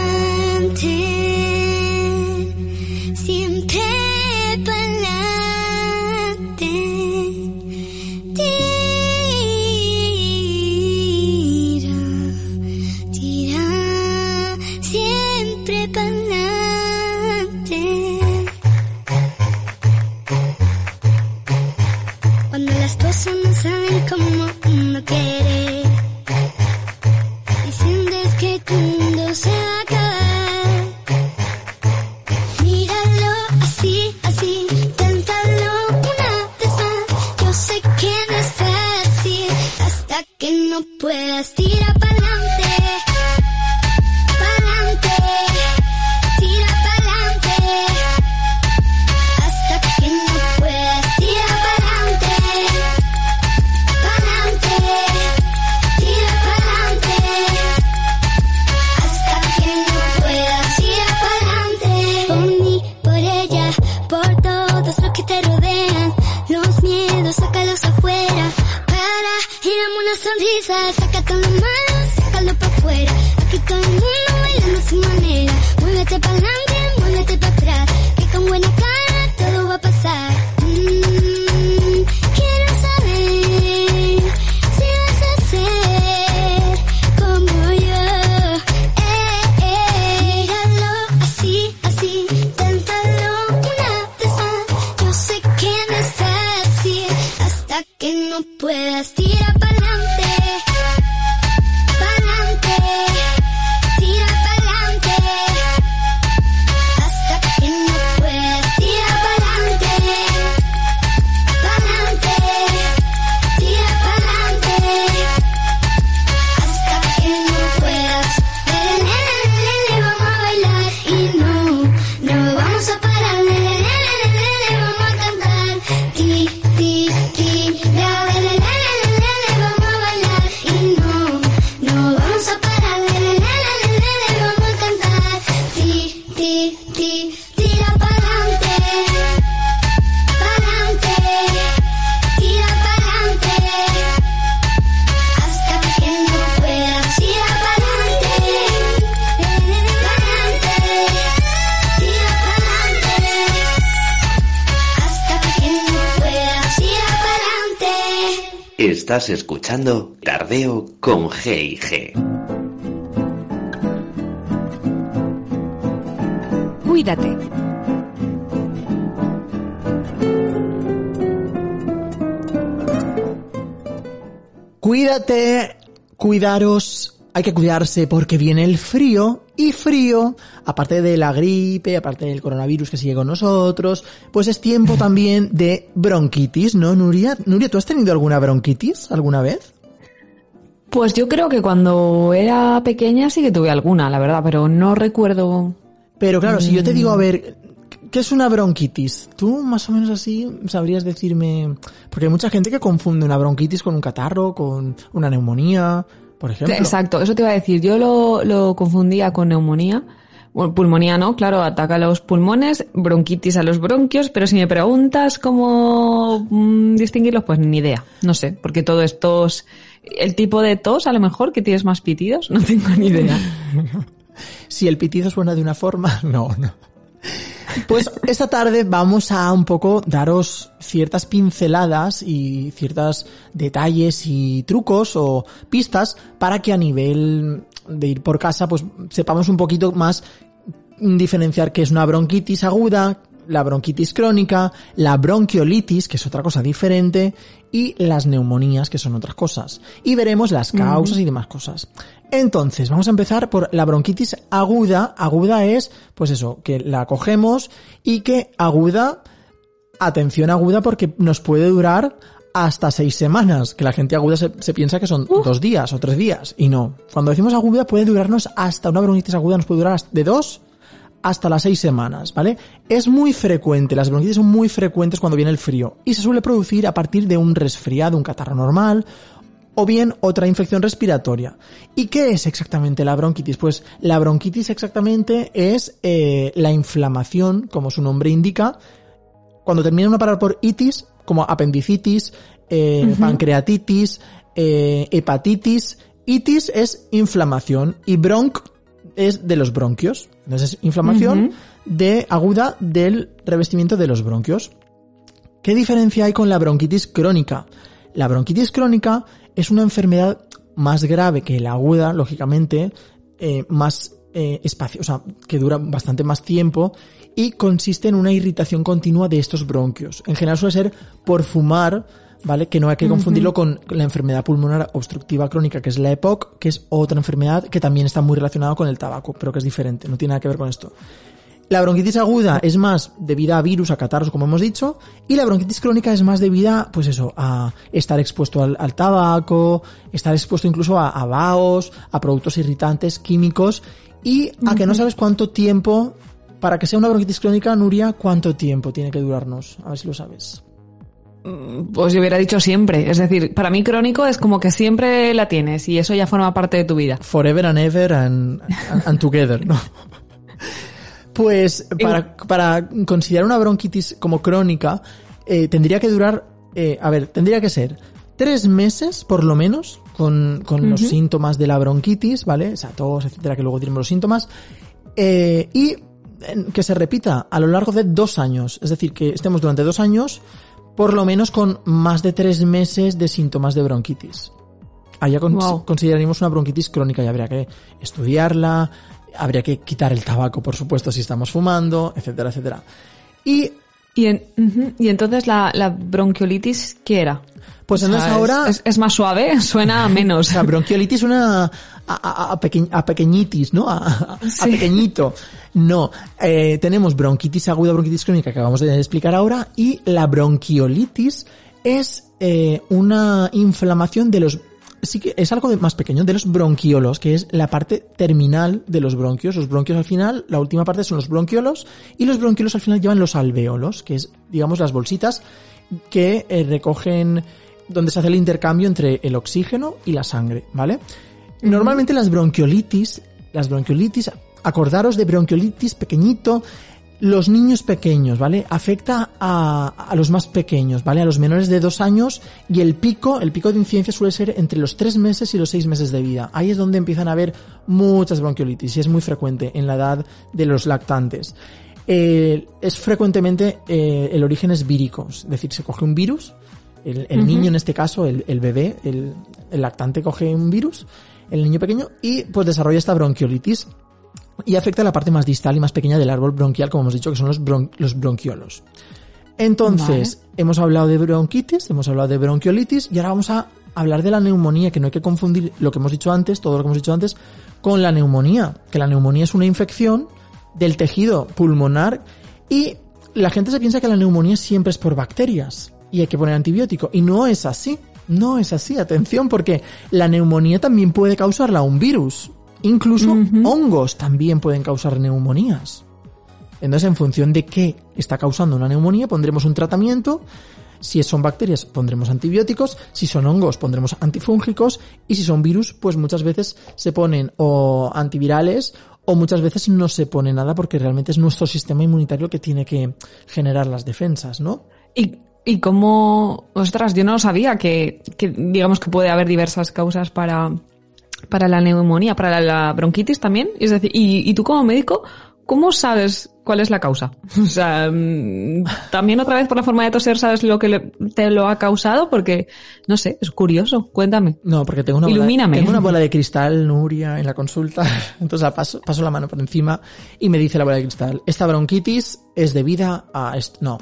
Speaker 1: Estás escuchando Tardeo con G y G.
Speaker 2: Cuídate.
Speaker 3: Cuídate, cuidaros, hay que cuidarse porque viene el frío y frío, aparte de la gripe, aparte del coronavirus que sigue con nosotros, pues es tiempo también de bronquitis, ¿no, Nuria? Nuria, ¿tú has tenido alguna bronquitis alguna vez?
Speaker 2: Pues yo creo que cuando era pequeña sí que tuve alguna, la verdad, pero no recuerdo.
Speaker 3: Pero claro, si yo te digo, a ver, ¿qué es una bronquitis? Tú más o menos así sabrías decirme, porque hay mucha gente que confunde una bronquitis con un catarro, con una neumonía, por ejemplo.
Speaker 2: Exacto, eso te iba a decir. Yo lo, lo confundía con neumonía. Pulmonía no, claro, ataca a los pulmones, bronquitis a los bronquios, pero si me preguntas cómo mm, distinguirlos, pues ni idea. No sé, porque todo es tos. El tipo de tos, a lo mejor, que tienes más pitidos, no tengo ni idea.
Speaker 3: Si el pitido suena de una forma, no, no. Pues esta tarde vamos a un poco daros ciertas pinceladas y ciertos detalles y trucos o pistas para que a nivel de ir por casa pues sepamos un poquito más diferenciar qué es una bronquitis aguda, la bronquitis crónica, la bronquiolitis, que es otra cosa diferente, y las neumonías, que son otras cosas. Y veremos las causas y demás cosas. Entonces, vamos a empezar por la bronquitis aguda. Aguda es, pues eso, que la cogemos y que aguda, atención aguda porque nos puede durar hasta seis semanas, que la gente aguda se, se piensa que son dos días o tres días, y no. Cuando decimos aguda puede durarnos hasta una bronquitis aguda, nos puede durar de dos hasta las seis semanas, ¿vale? Es muy frecuente, las bronquitis son muy frecuentes cuando viene el frío y se suele producir a partir de un resfriado, un catarro normal o bien otra infección respiratoria. ¿Y qué es exactamente la bronquitis? Pues la bronquitis exactamente es eh, la inflamación, como su nombre indica, cuando termina una palabra por itis, como apendicitis, eh, pancreatitis, eh, hepatitis, itis es inflamación y bronc es de los bronquios. Entonces es inflamación de aguda del revestimiento de los bronquios. ¿Qué diferencia hay con la bronquitis crónica? La bronquitis crónica es una enfermedad más grave que la aguda, lógicamente, eh, más eh, espacio, o sea, que dura bastante más tiempo y consiste en una irritación continua de estos bronquios. En general suele ser por fumar, ¿vale? Que no hay que confundirlo con la enfermedad pulmonar obstructiva crónica, que es la EPOC, que es otra enfermedad que también está muy relacionada con el tabaco, pero que es diferente, no tiene nada que ver con esto. La bronquitis aguda es más debida a virus, a catarros, como hemos dicho, y la bronquitis crónica es más debida, pues eso, a estar expuesto al, al tabaco, estar expuesto incluso a, a vaos, a productos irritantes, químicos, y a que no sabes cuánto tiempo, para que sea una bronquitis crónica, Nuria, cuánto tiempo tiene que durarnos. A ver si lo sabes.
Speaker 2: Pues yo hubiera dicho siempre. Es decir, para mí crónico es como que siempre la tienes y eso ya forma parte de tu vida.
Speaker 3: Forever and ever and, and- together, ¿no? Pues para, para considerar una bronquitis como crónica, eh, tendría que durar, eh, a ver, tendría que ser tres meses, por lo menos, con, con los síntomas de la bronquitis, ¿vale? O sea, tos, etcétera, que luego diremos los síntomas. Eh, y que se repita a lo largo de dos años. Es decir, que estemos durante dos años, por lo menos con más de tres meses de síntomas de bronquitis. Allá con-
Speaker 2: Wow.
Speaker 3: consideraríamos una bronquitis crónica y habría que estudiarla, habría que quitar el tabaco, por supuesto, si estamos fumando, etcétera, etcétera. Y
Speaker 2: Y, en- ujú, y entonces la, la bronquiolitis, ¿qué era?
Speaker 3: Pues entonces
Speaker 2: sea,
Speaker 3: ahora-
Speaker 2: Es, es- es más suave, suena a menos.
Speaker 3: O sea, bronquiolitis una a, a- a peque- a pequeñitis, ¿no? A, a- a
Speaker 2: Sí.
Speaker 3: pequeñito. No, eh, tenemos bronquitis aguda, bronquitis crónica que acabamos de explicar ahora y la bronquiolitis es eh, una inflamación de los sí que es algo de- más pequeño de los bronquiolos, que es la parte terminal de los bronquios. Los bronquios al final, la última parte son los bronquiolos y los bronquiolos al final llevan los alveolos, que es digamos las bolsitas que eh, recogen donde se hace el intercambio entre el oxígeno y la sangre, ¿vale? Normalmente las bronquiolitis, las bronquiolitis, acordaros de bronquiolitis pequeñito, los niños pequeños, ¿vale? Afecta a, a los más pequeños, ¿vale? A los menores de dos años y el pico, el pico de incidencia suele ser entre los tres meses y los seis meses de vida. Ahí es donde empiezan a haber muchas bronquiolitis y es muy frecuente en la edad de los lactantes. Eh, es frecuentemente, eh, el origen es vírico, es decir, se coge un virus, el, el niño en este caso, el, el bebé, el, el lactante coge un virus, el niño pequeño, y pues desarrolla esta bronquiolitis y afecta la parte más distal y más pequeña del árbol bronquial, como hemos dicho, que son los, bron- los bronquiolos. Entonces, hemos hablado de bronquitis, hemos hablado de bronquiolitis y ahora vamos a hablar de la neumonía, que no hay que confundir lo que hemos dicho antes, todo lo que hemos dicho antes, con la neumonía, que la neumonía es una infección del tejido pulmonar y la gente se piensa que la neumonía siempre es por bacterias y hay que poner antibiótico y no es así. No es así, atención, porque la neumonía también puede causarla un virus. Incluso hongos también pueden causar neumonías. Entonces, en función de qué está causando una neumonía, pondremos un tratamiento. Si son bacterias, pondremos antibióticos. Si son hongos, pondremos antifúngicos. Y si son virus, pues muchas veces se ponen o antivirales o muchas veces no se pone nada porque realmente es nuestro sistema inmunitario que tiene que generar las defensas, ¿no?
Speaker 2: Y, y cómo, ostras, yo no sabía que, que digamos que puede haber diversas causas para, para la neumonía, para la, bronquitis también. Es decir, y, y tú como médico, ¿cómo sabes cuál es la causa? O sea, mm, también otra vez por la forma de toser sabes lo que te lo ha causado porque, no sé, es curioso. Cuéntame.
Speaker 3: No, porque tengo una bola, tengo una bola de cristal, Nuria, en la consulta. Entonces la paso, paso la mano por encima y me dice la bola de cristal, esta bronquitis es debida a esto. No.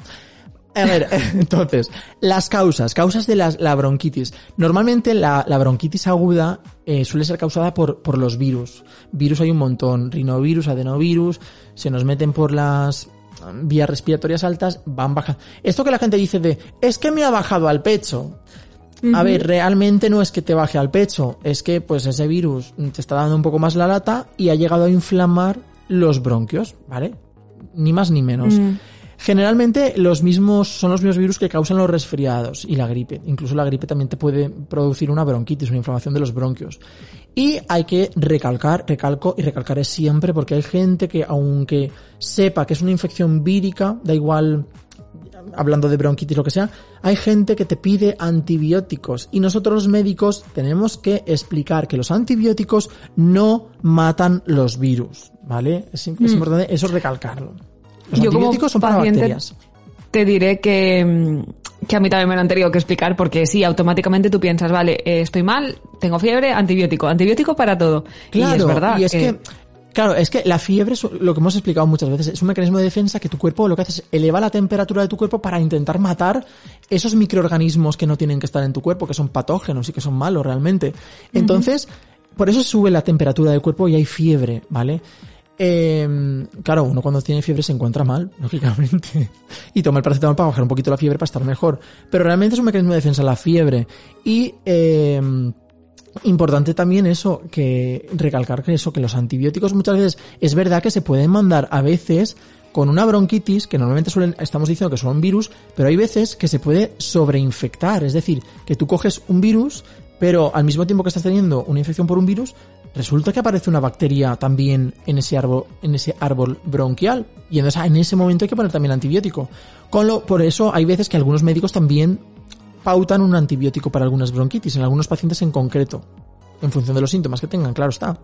Speaker 3: A ver, entonces, las causas, causas de las- la bronquitis. Normalmente la, la bronquitis aguda eh, suele ser causada por, por los virus. Virus hay un montón, rinovirus, adenovirus, se nos meten por las mm, vías respiratorias altas, van bajando. Esto que la gente dice de, es que me ha bajado al pecho. A ver, realmente no es que te baje al pecho, es que pues ese virus te está dando un poco más la lata y ha llegado a inflamar los bronquios, ¿vale? Ni más ni menos. Generalmente los mismos son los mismos virus que causan los resfriados y la gripe. Incluso la gripe también te puede producir una bronquitis, una inflamación de los bronquios. Y hay que recalcar, recalco y recalcaré siempre porque hay gente que aunque sepa que es una infección vírica, da igual hablando de bronquitis lo que sea, hay gente que te pide antibióticos y nosotros los médicos tenemos que explicar que los antibióticos no matan los virus, ¿vale? Es, es importante eso recalcarlo. Los
Speaker 2: Yo como
Speaker 3: para
Speaker 2: paciente
Speaker 3: bacterias.
Speaker 2: Te diré que, mm, que a mí también me lo han tenido que explicar porque sí, automáticamente tú piensas, vale, eh, estoy mal, tengo fiebre, antibiótico, antibiótico para todo.
Speaker 3: Claro,
Speaker 2: y es verdad.
Speaker 3: y es que, claro, es que la fiebre, es lo que hemos explicado muchas veces, es un mecanismo de defensa que tu cuerpo lo que hace es eleva la temperatura de tu cuerpo para intentar matar esos microorganismos que no tienen que estar en tu cuerpo, que son patógenos y que son malos realmente. Entonces, por eso sube la temperatura del cuerpo y hay fiebre, ¿vale? Eh, claro, uno cuando tiene fiebre se encuentra mal, lógicamente, y toma el paracetamol para bajar un poquito la fiebre para estar mejor. Pero realmente es un mecanismo de defensa la fiebre. Y eh, Importante también eso, que recalcar que eso, que los antibióticos muchas veces es verdad que se pueden mandar a veces con una bronquitis, que normalmente suelen, estamos diciendo que son virus, pero hay veces que se puede sobreinfectar, es decir, que tú coges un virus, pero al mismo tiempo que estás teniendo una infección por un virus, resulta que aparece una bacteria también en ese árbol, en ese árbol bronquial, y entonces en ese momento hay que poner también antibiótico. Con lo, por eso hay veces que algunos médicos también pautan un antibiótico para algunas bronquitis, en algunos pacientes en concreto, en función de los síntomas que tengan, claro está.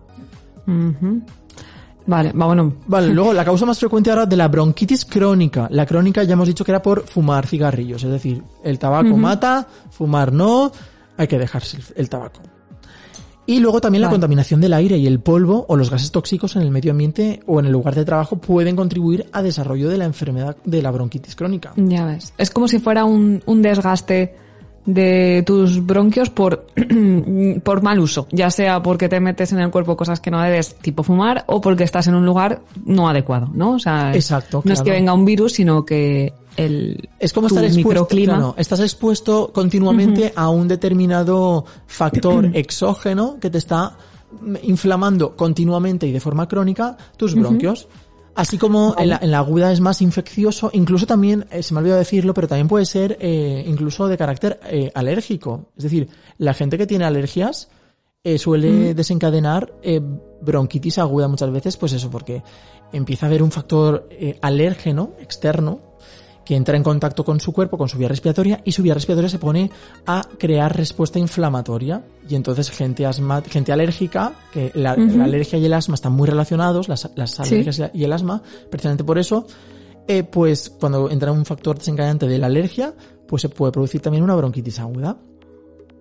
Speaker 2: Vale, va bueno.
Speaker 3: Vale, luego la causa más frecuente ahora de la bronquitis crónica. La crónica ya hemos dicho que era por fumar cigarrillos, es decir, el tabaco mata, fumar no, hay que dejarse el, el tabaco. Y luego también la contaminación del aire y el polvo o los gases tóxicos en el medio ambiente o en el lugar de trabajo pueden contribuir a desarrollo de la enfermedad de la bronquitis crónica.
Speaker 2: Ya ves. Es como si fuera un, un desgaste de tus bronquios por, por mal uso, ya sea porque te metes en el cuerpo cosas que no debes, tipo fumar, o porque estás en un lugar no adecuado, ¿no? O sea,
Speaker 3: Exacto,
Speaker 2: no es que venga un virus, sino que el
Speaker 3: Es como estar expuesto,
Speaker 2: microclima.
Speaker 3: claro, estás expuesto continuamente a un determinado factor exógeno que te está inflamando continuamente y de forma crónica tus bronquios. Así como en, la, en la aguda es más infeccioso, incluso también, eh, se me ha olvidado decirlo, pero también puede ser eh, incluso de carácter eh, alérgico. Es decir, la gente que tiene alergias suele desencadenar bronquitis aguda muchas veces, pues eso, porque empieza a haber un factor alérgeno externo que entra en contacto con su cuerpo, con su vía respiratoria, y su vía respiratoria se pone a crear respuesta inflamatoria. Y entonces gente asma, gente alérgica, que la, la alergia y el asma están muy relacionados, las, las alergias y el asma, precisamente por eso, eh, pues cuando entra un factor desencadenante de la alergia, pues se puede producir también una bronquitis aguda.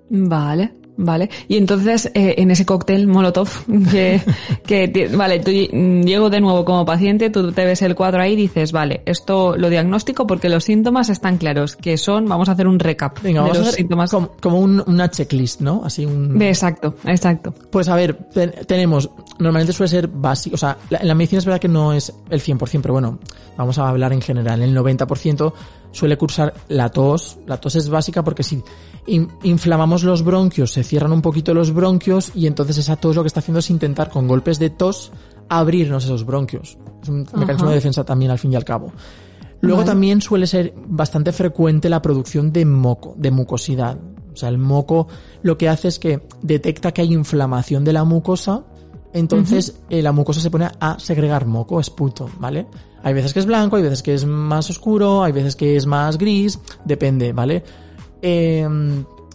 Speaker 2: Vale, vale. Y entonces, eh, en ese cóctel Molotov, que, que vale, tú mm, llego de nuevo como paciente, tú te ves el cuadro ahí y dices, vale, esto lo diagnostico porque los síntomas están claros, que son, vamos a hacer un recap
Speaker 3: Venga,
Speaker 2: de los síntomas.
Speaker 3: como, como un- una checklist, ¿no? Así un...
Speaker 2: Exacto, exacto.
Speaker 3: Pues a ver, te- tenemos, normalmente suele ser básico, o sea, la- en la medicina es verdad que no es el 100%, pero bueno, vamos a hablar en general, el 90% suele cursar la tos, la tos es básica porque si in- inflamamos los bronquios, se cierran un poquito los bronquios y entonces esa tos lo que está haciendo es intentar con golpes de tos abrirnos esos bronquios. Es un mecanismo de defensa también al fin y al cabo. Luego
Speaker 2: Vale.
Speaker 3: también suele ser bastante frecuente la producción de moco, de mucosidad. O sea, el moco lo que hace es que detecta que hay inflamación de la mucosa, entonces eh, la mucosa se pone a segregar moco, esputo, ¿vale? Hay veces que es blanco, hay veces que es más oscuro, hay veces que es más gris, depende, ¿vale? Eh,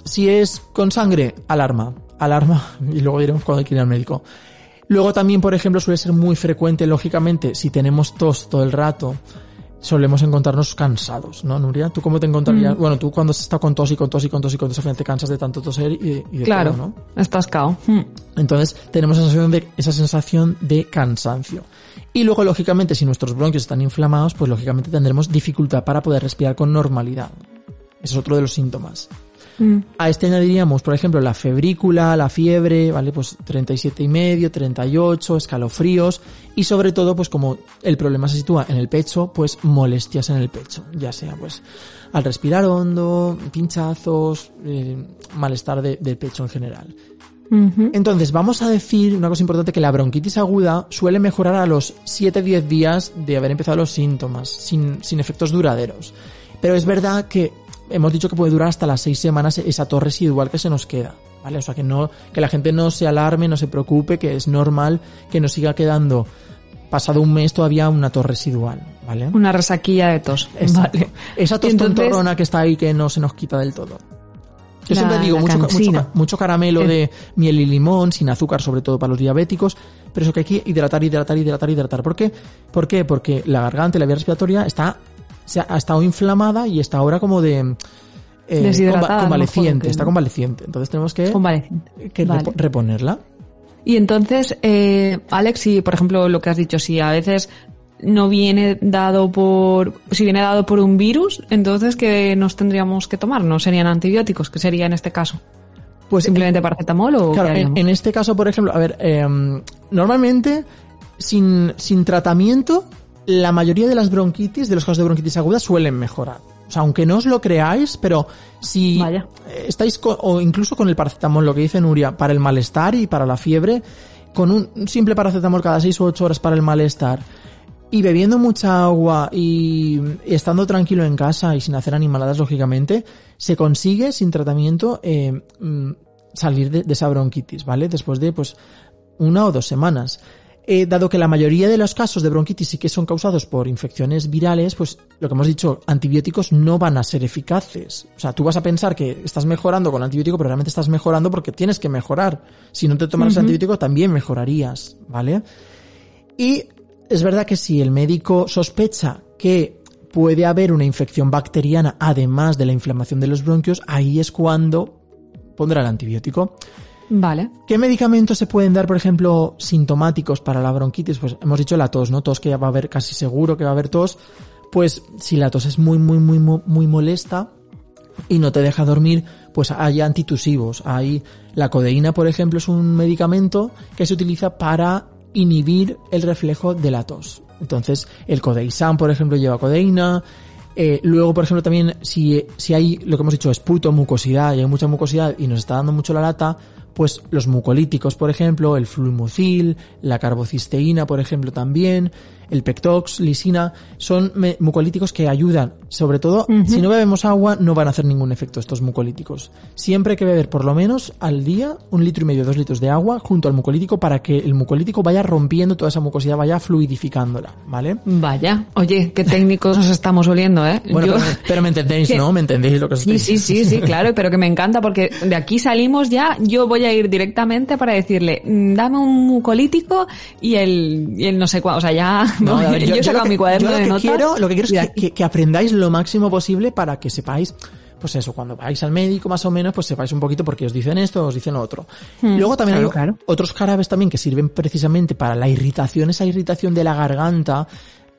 Speaker 3: si es con sangre, alarma, alarma, y luego diremos cuando hay que ir al médico. Luego también, por ejemplo, suele ser muy frecuente, lógicamente, si tenemos tos todo el rato, solemos encontrarnos cansados, ¿no, Nuria? ¿Tú cómo te encontrarías? Bueno, tú cuando has estado con tos y con tos y con tos y con tos, al final te cansas de tanto toser y, y de
Speaker 2: Claro,
Speaker 3: todo, ¿no?
Speaker 2: estás cao. Mm.
Speaker 3: Entonces tenemos esa sensación, de, esa sensación de cansancio. Y luego, lógicamente, si nuestros bronquios están inflamados, pues lógicamente tendremos dificultad para poder respirar con normalidad. Ese es otro de los síntomas.
Speaker 2: Mm.
Speaker 3: A este añadiríamos, por ejemplo, la febrícula, la fiebre, ¿vale? Pues 37 y medio, 38, escalofríos y sobre todo, pues como el problema se sitúa en el pecho, pues molestias en el pecho, ya sea pues al respirar hondo, pinchazos, eh, malestar de- del pecho en general. Entonces, vamos a decir una cosa importante, que la bronquitis aguda suele mejorar a los 7-10 días de haber empezado los síntomas, sin, sin efectos duraderos. Pero es verdad que hemos dicho que puede durar hasta las 6 semanas esa tos residual que se nos queda. ¿Vale? O sea, que no, que la gente no se alarme, no se preocupe, que es normal que nos siga quedando pasado un mes todavía una tos residual, ¿vale?
Speaker 2: Una resaquilla de tos.
Speaker 3: Exacto.
Speaker 2: Vale.
Speaker 3: Esa tos
Speaker 2: entonces-
Speaker 3: tontorrona que está ahí que no se nos quita del todo. Yo
Speaker 2: La-
Speaker 3: siempre digo, mucho, caramelo de miel y limón, sin azúcar, sobre todo para los diabéticos, pero eso que hay que hidratar, hidratar, hidratar, hidratar. ¿Por qué? ¿Por qué? Porque la garganta y la vía respiratoria está, se ha, ha estado inflamada y está ahora como de... eh, convaleciente, está convaleciente. Entonces tenemos que, que
Speaker 2: Vale.
Speaker 3: reponerla.
Speaker 2: Y entonces, eh, Alex, si por ejemplo lo que has dicho, si a veces no viene dado por, si viene dado por un virus, entonces ¿qué nos tendríamos que tomar? ¿No serían antibióticos? ¿Qué sería en este caso?
Speaker 3: Pues
Speaker 2: ¿Simplemente paracetamol o
Speaker 3: Claro, en, este caso, por ejemplo, a ver, eh, normalmente sin, sin tratamiento, la mayoría de las bronquitis, de los casos de bronquitis aguda, suelen mejorar. O sea, aunque no os lo creáis, pero si
Speaker 2: Vaya.
Speaker 3: eh, estáis, co- o incluso con el paracetamol, lo que dice Nuria, para el malestar y para la fiebre, con un, simple paracetamol cada 6 o 8 horas para el malestar, y bebiendo mucha agua y, y estando tranquilo en casa y sin hacer animaladas, lógicamente, se consigue sin tratamiento eh, mm, salir de, de esa bronquitis, ¿vale? Después de, pues, una o dos semanas. Eh, dado que la mayoría de los casos de bronquitis sí que son causados por infecciones virales, pues lo que hemos dicho, antibióticos no van a ser eficaces. O sea, tú vas a pensar que estás mejorando con antibiótico, pero realmente estás mejorando porque tienes que mejorar. Si no te tomaras antibiótico, también mejorarías, ¿vale? Y es verdad que si el médico sospecha que puede haber una infección bacteriana además de la inflamación de los bronquios, ahí es cuando pondrá el antibiótico.
Speaker 2: Vale.
Speaker 3: ¿Qué medicamentos se pueden dar, por ejemplo, sintomáticos para la bronquitis? Pues hemos dicho la tos, ¿no? Tos que ya va a haber casi seguro que va a haber tos. Pues si la tos es muy, muy, muy, muy, molesta y no te deja dormir, pues hay antitusivos. Hay la codeína, por ejemplo, es un medicamento que se utiliza para inhibir el reflejo de la tos. Entonces, el Codeisan, por ejemplo, lleva codeína. Eh, luego, por ejemplo, también si, si hay lo que hemos dicho, esputo, mucosidad, y hay mucha mucosidad y nos está dando mucho la lata, pues los mucolíticos, por ejemplo, el fluimucil, la carbocisteína, por ejemplo, también, el pectox, lisina, son mucolíticos que ayudan. Sobre todo, si no bebemos agua, no van a hacer ningún efecto estos mucolíticos. Siempre hay que beber por lo menos al día un litro y medio, dos litros de agua junto al mucolítico para que el mucolítico vaya rompiendo toda esa mucosidad, vaya fluidificándola, ¿vale?
Speaker 2: Vaya. Oye, qué técnicos nos estamos oliendo, ¿eh?
Speaker 3: Bueno,
Speaker 2: Yo-
Speaker 3: pero, pero me entendéis, ¿no? ¿Me entendéis lo que os
Speaker 2: Sí,
Speaker 3: estoy
Speaker 2: sí, sí, sí, claro, pero que me encanta porque de aquí salimos ya, yo voy a ir directamente para decirle, mm, dame un mucolítico y el, y el no sé cuál, o sea, ya,
Speaker 3: No, ver,
Speaker 2: yo, he sacado
Speaker 3: lo que-
Speaker 2: mi cuaderno
Speaker 3: yo lo
Speaker 2: de
Speaker 3: que
Speaker 2: notas.
Speaker 3: Quiero, lo que quiero
Speaker 2: y
Speaker 3: es que, aprendáis lo máximo posible para que sepáis, pues eso, cuando vais al médico más o menos, pues sepáis un poquito porque os dicen esto, os dicen lo otro. Luego también
Speaker 2: claro,
Speaker 3: hay
Speaker 2: claro.
Speaker 3: otros jarabes también que sirven precisamente para la irritación, esa irritación de la garganta,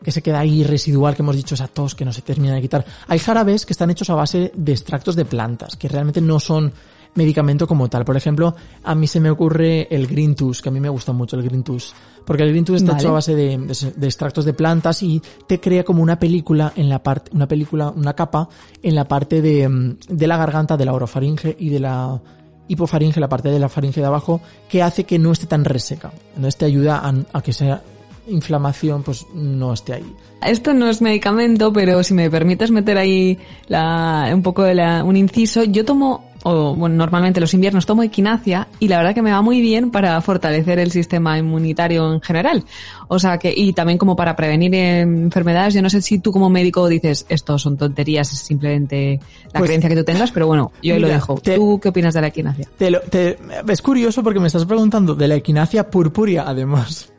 Speaker 3: que se queda ahí residual, que hemos dicho, esa tos que no se termina de quitar. Hay jarabes que están hechos a base de extractos de plantas, que realmente no son medicamento como tal. Por ejemplo, a mí se me ocurre el Green Tus, que a mí me gusta mucho el Green Tus, porque el Green Tus está
Speaker 2: Vale.
Speaker 3: hecho a base de, de- de extractos de plantas y te crea como una película en la parte, una película, una capa en la parte de, mm, de la garganta, de la orofaringe y de la hipofaringe, la parte de la faringe de abajo, que hace que no esté tan reseca. Entonces te ayuda a, a que esa inflamación pues no esté ahí.
Speaker 2: Esto no es medicamento, pero si me permites meter ahí la, un poco de la, un inciso, yo tomo, o bueno, normalmente los inviernos tomo equinacia y la verdad que me va muy bien para fortalecer el sistema inmunitario en general. O sea que, y también como para prevenir enfermedades, yo no sé si tú como médico dices, esto son tonterías, es simplemente la
Speaker 3: Pues-
Speaker 2: creencia que tú tengas, pero bueno, yo ahí lo
Speaker 3: Mira,
Speaker 2: dejo.
Speaker 3: te-
Speaker 2: ¿Tú qué opinas de la equinacia?
Speaker 3: Te lo- te- es curioso porque me estás preguntando de la equinacia purpúrea, además.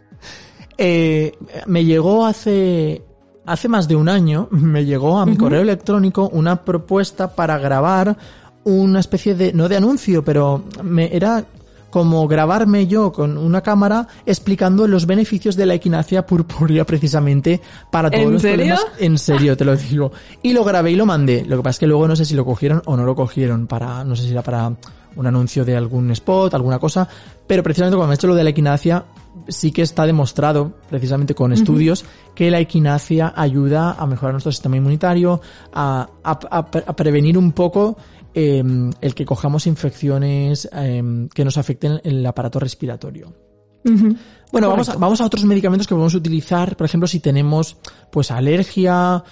Speaker 3: Eh, me llegó hace, hace más de un año, me llegó a mi correo electrónico una propuesta para grabar una especie de, no de anuncio, pero me, era como grabarme yo con una cámara explicando los beneficios de la equinacia purpúrea precisamente para todos
Speaker 2: ¿En
Speaker 3: los
Speaker 2: serio?
Speaker 3: problemas. En serio, te lo digo. Y lo grabé y lo mandé. Lo que pasa es que luego no sé si lo cogieron o no lo cogieron para, no sé si era para un anuncio de algún spot, alguna cosa. Pero precisamente cuando me he hecho lo de la equinacia, sí que está demostrado, precisamente con estudios, que la equinacia ayuda a mejorar nuestro sistema inmunitario, a, a- a a prevenir un poco eh, el que cojamos infecciones eh, que nos afecten el aparato respiratorio. Bueno, vamos a, vamos a otros medicamentos que podemos utilizar, por ejemplo, si tenemos pues alergia,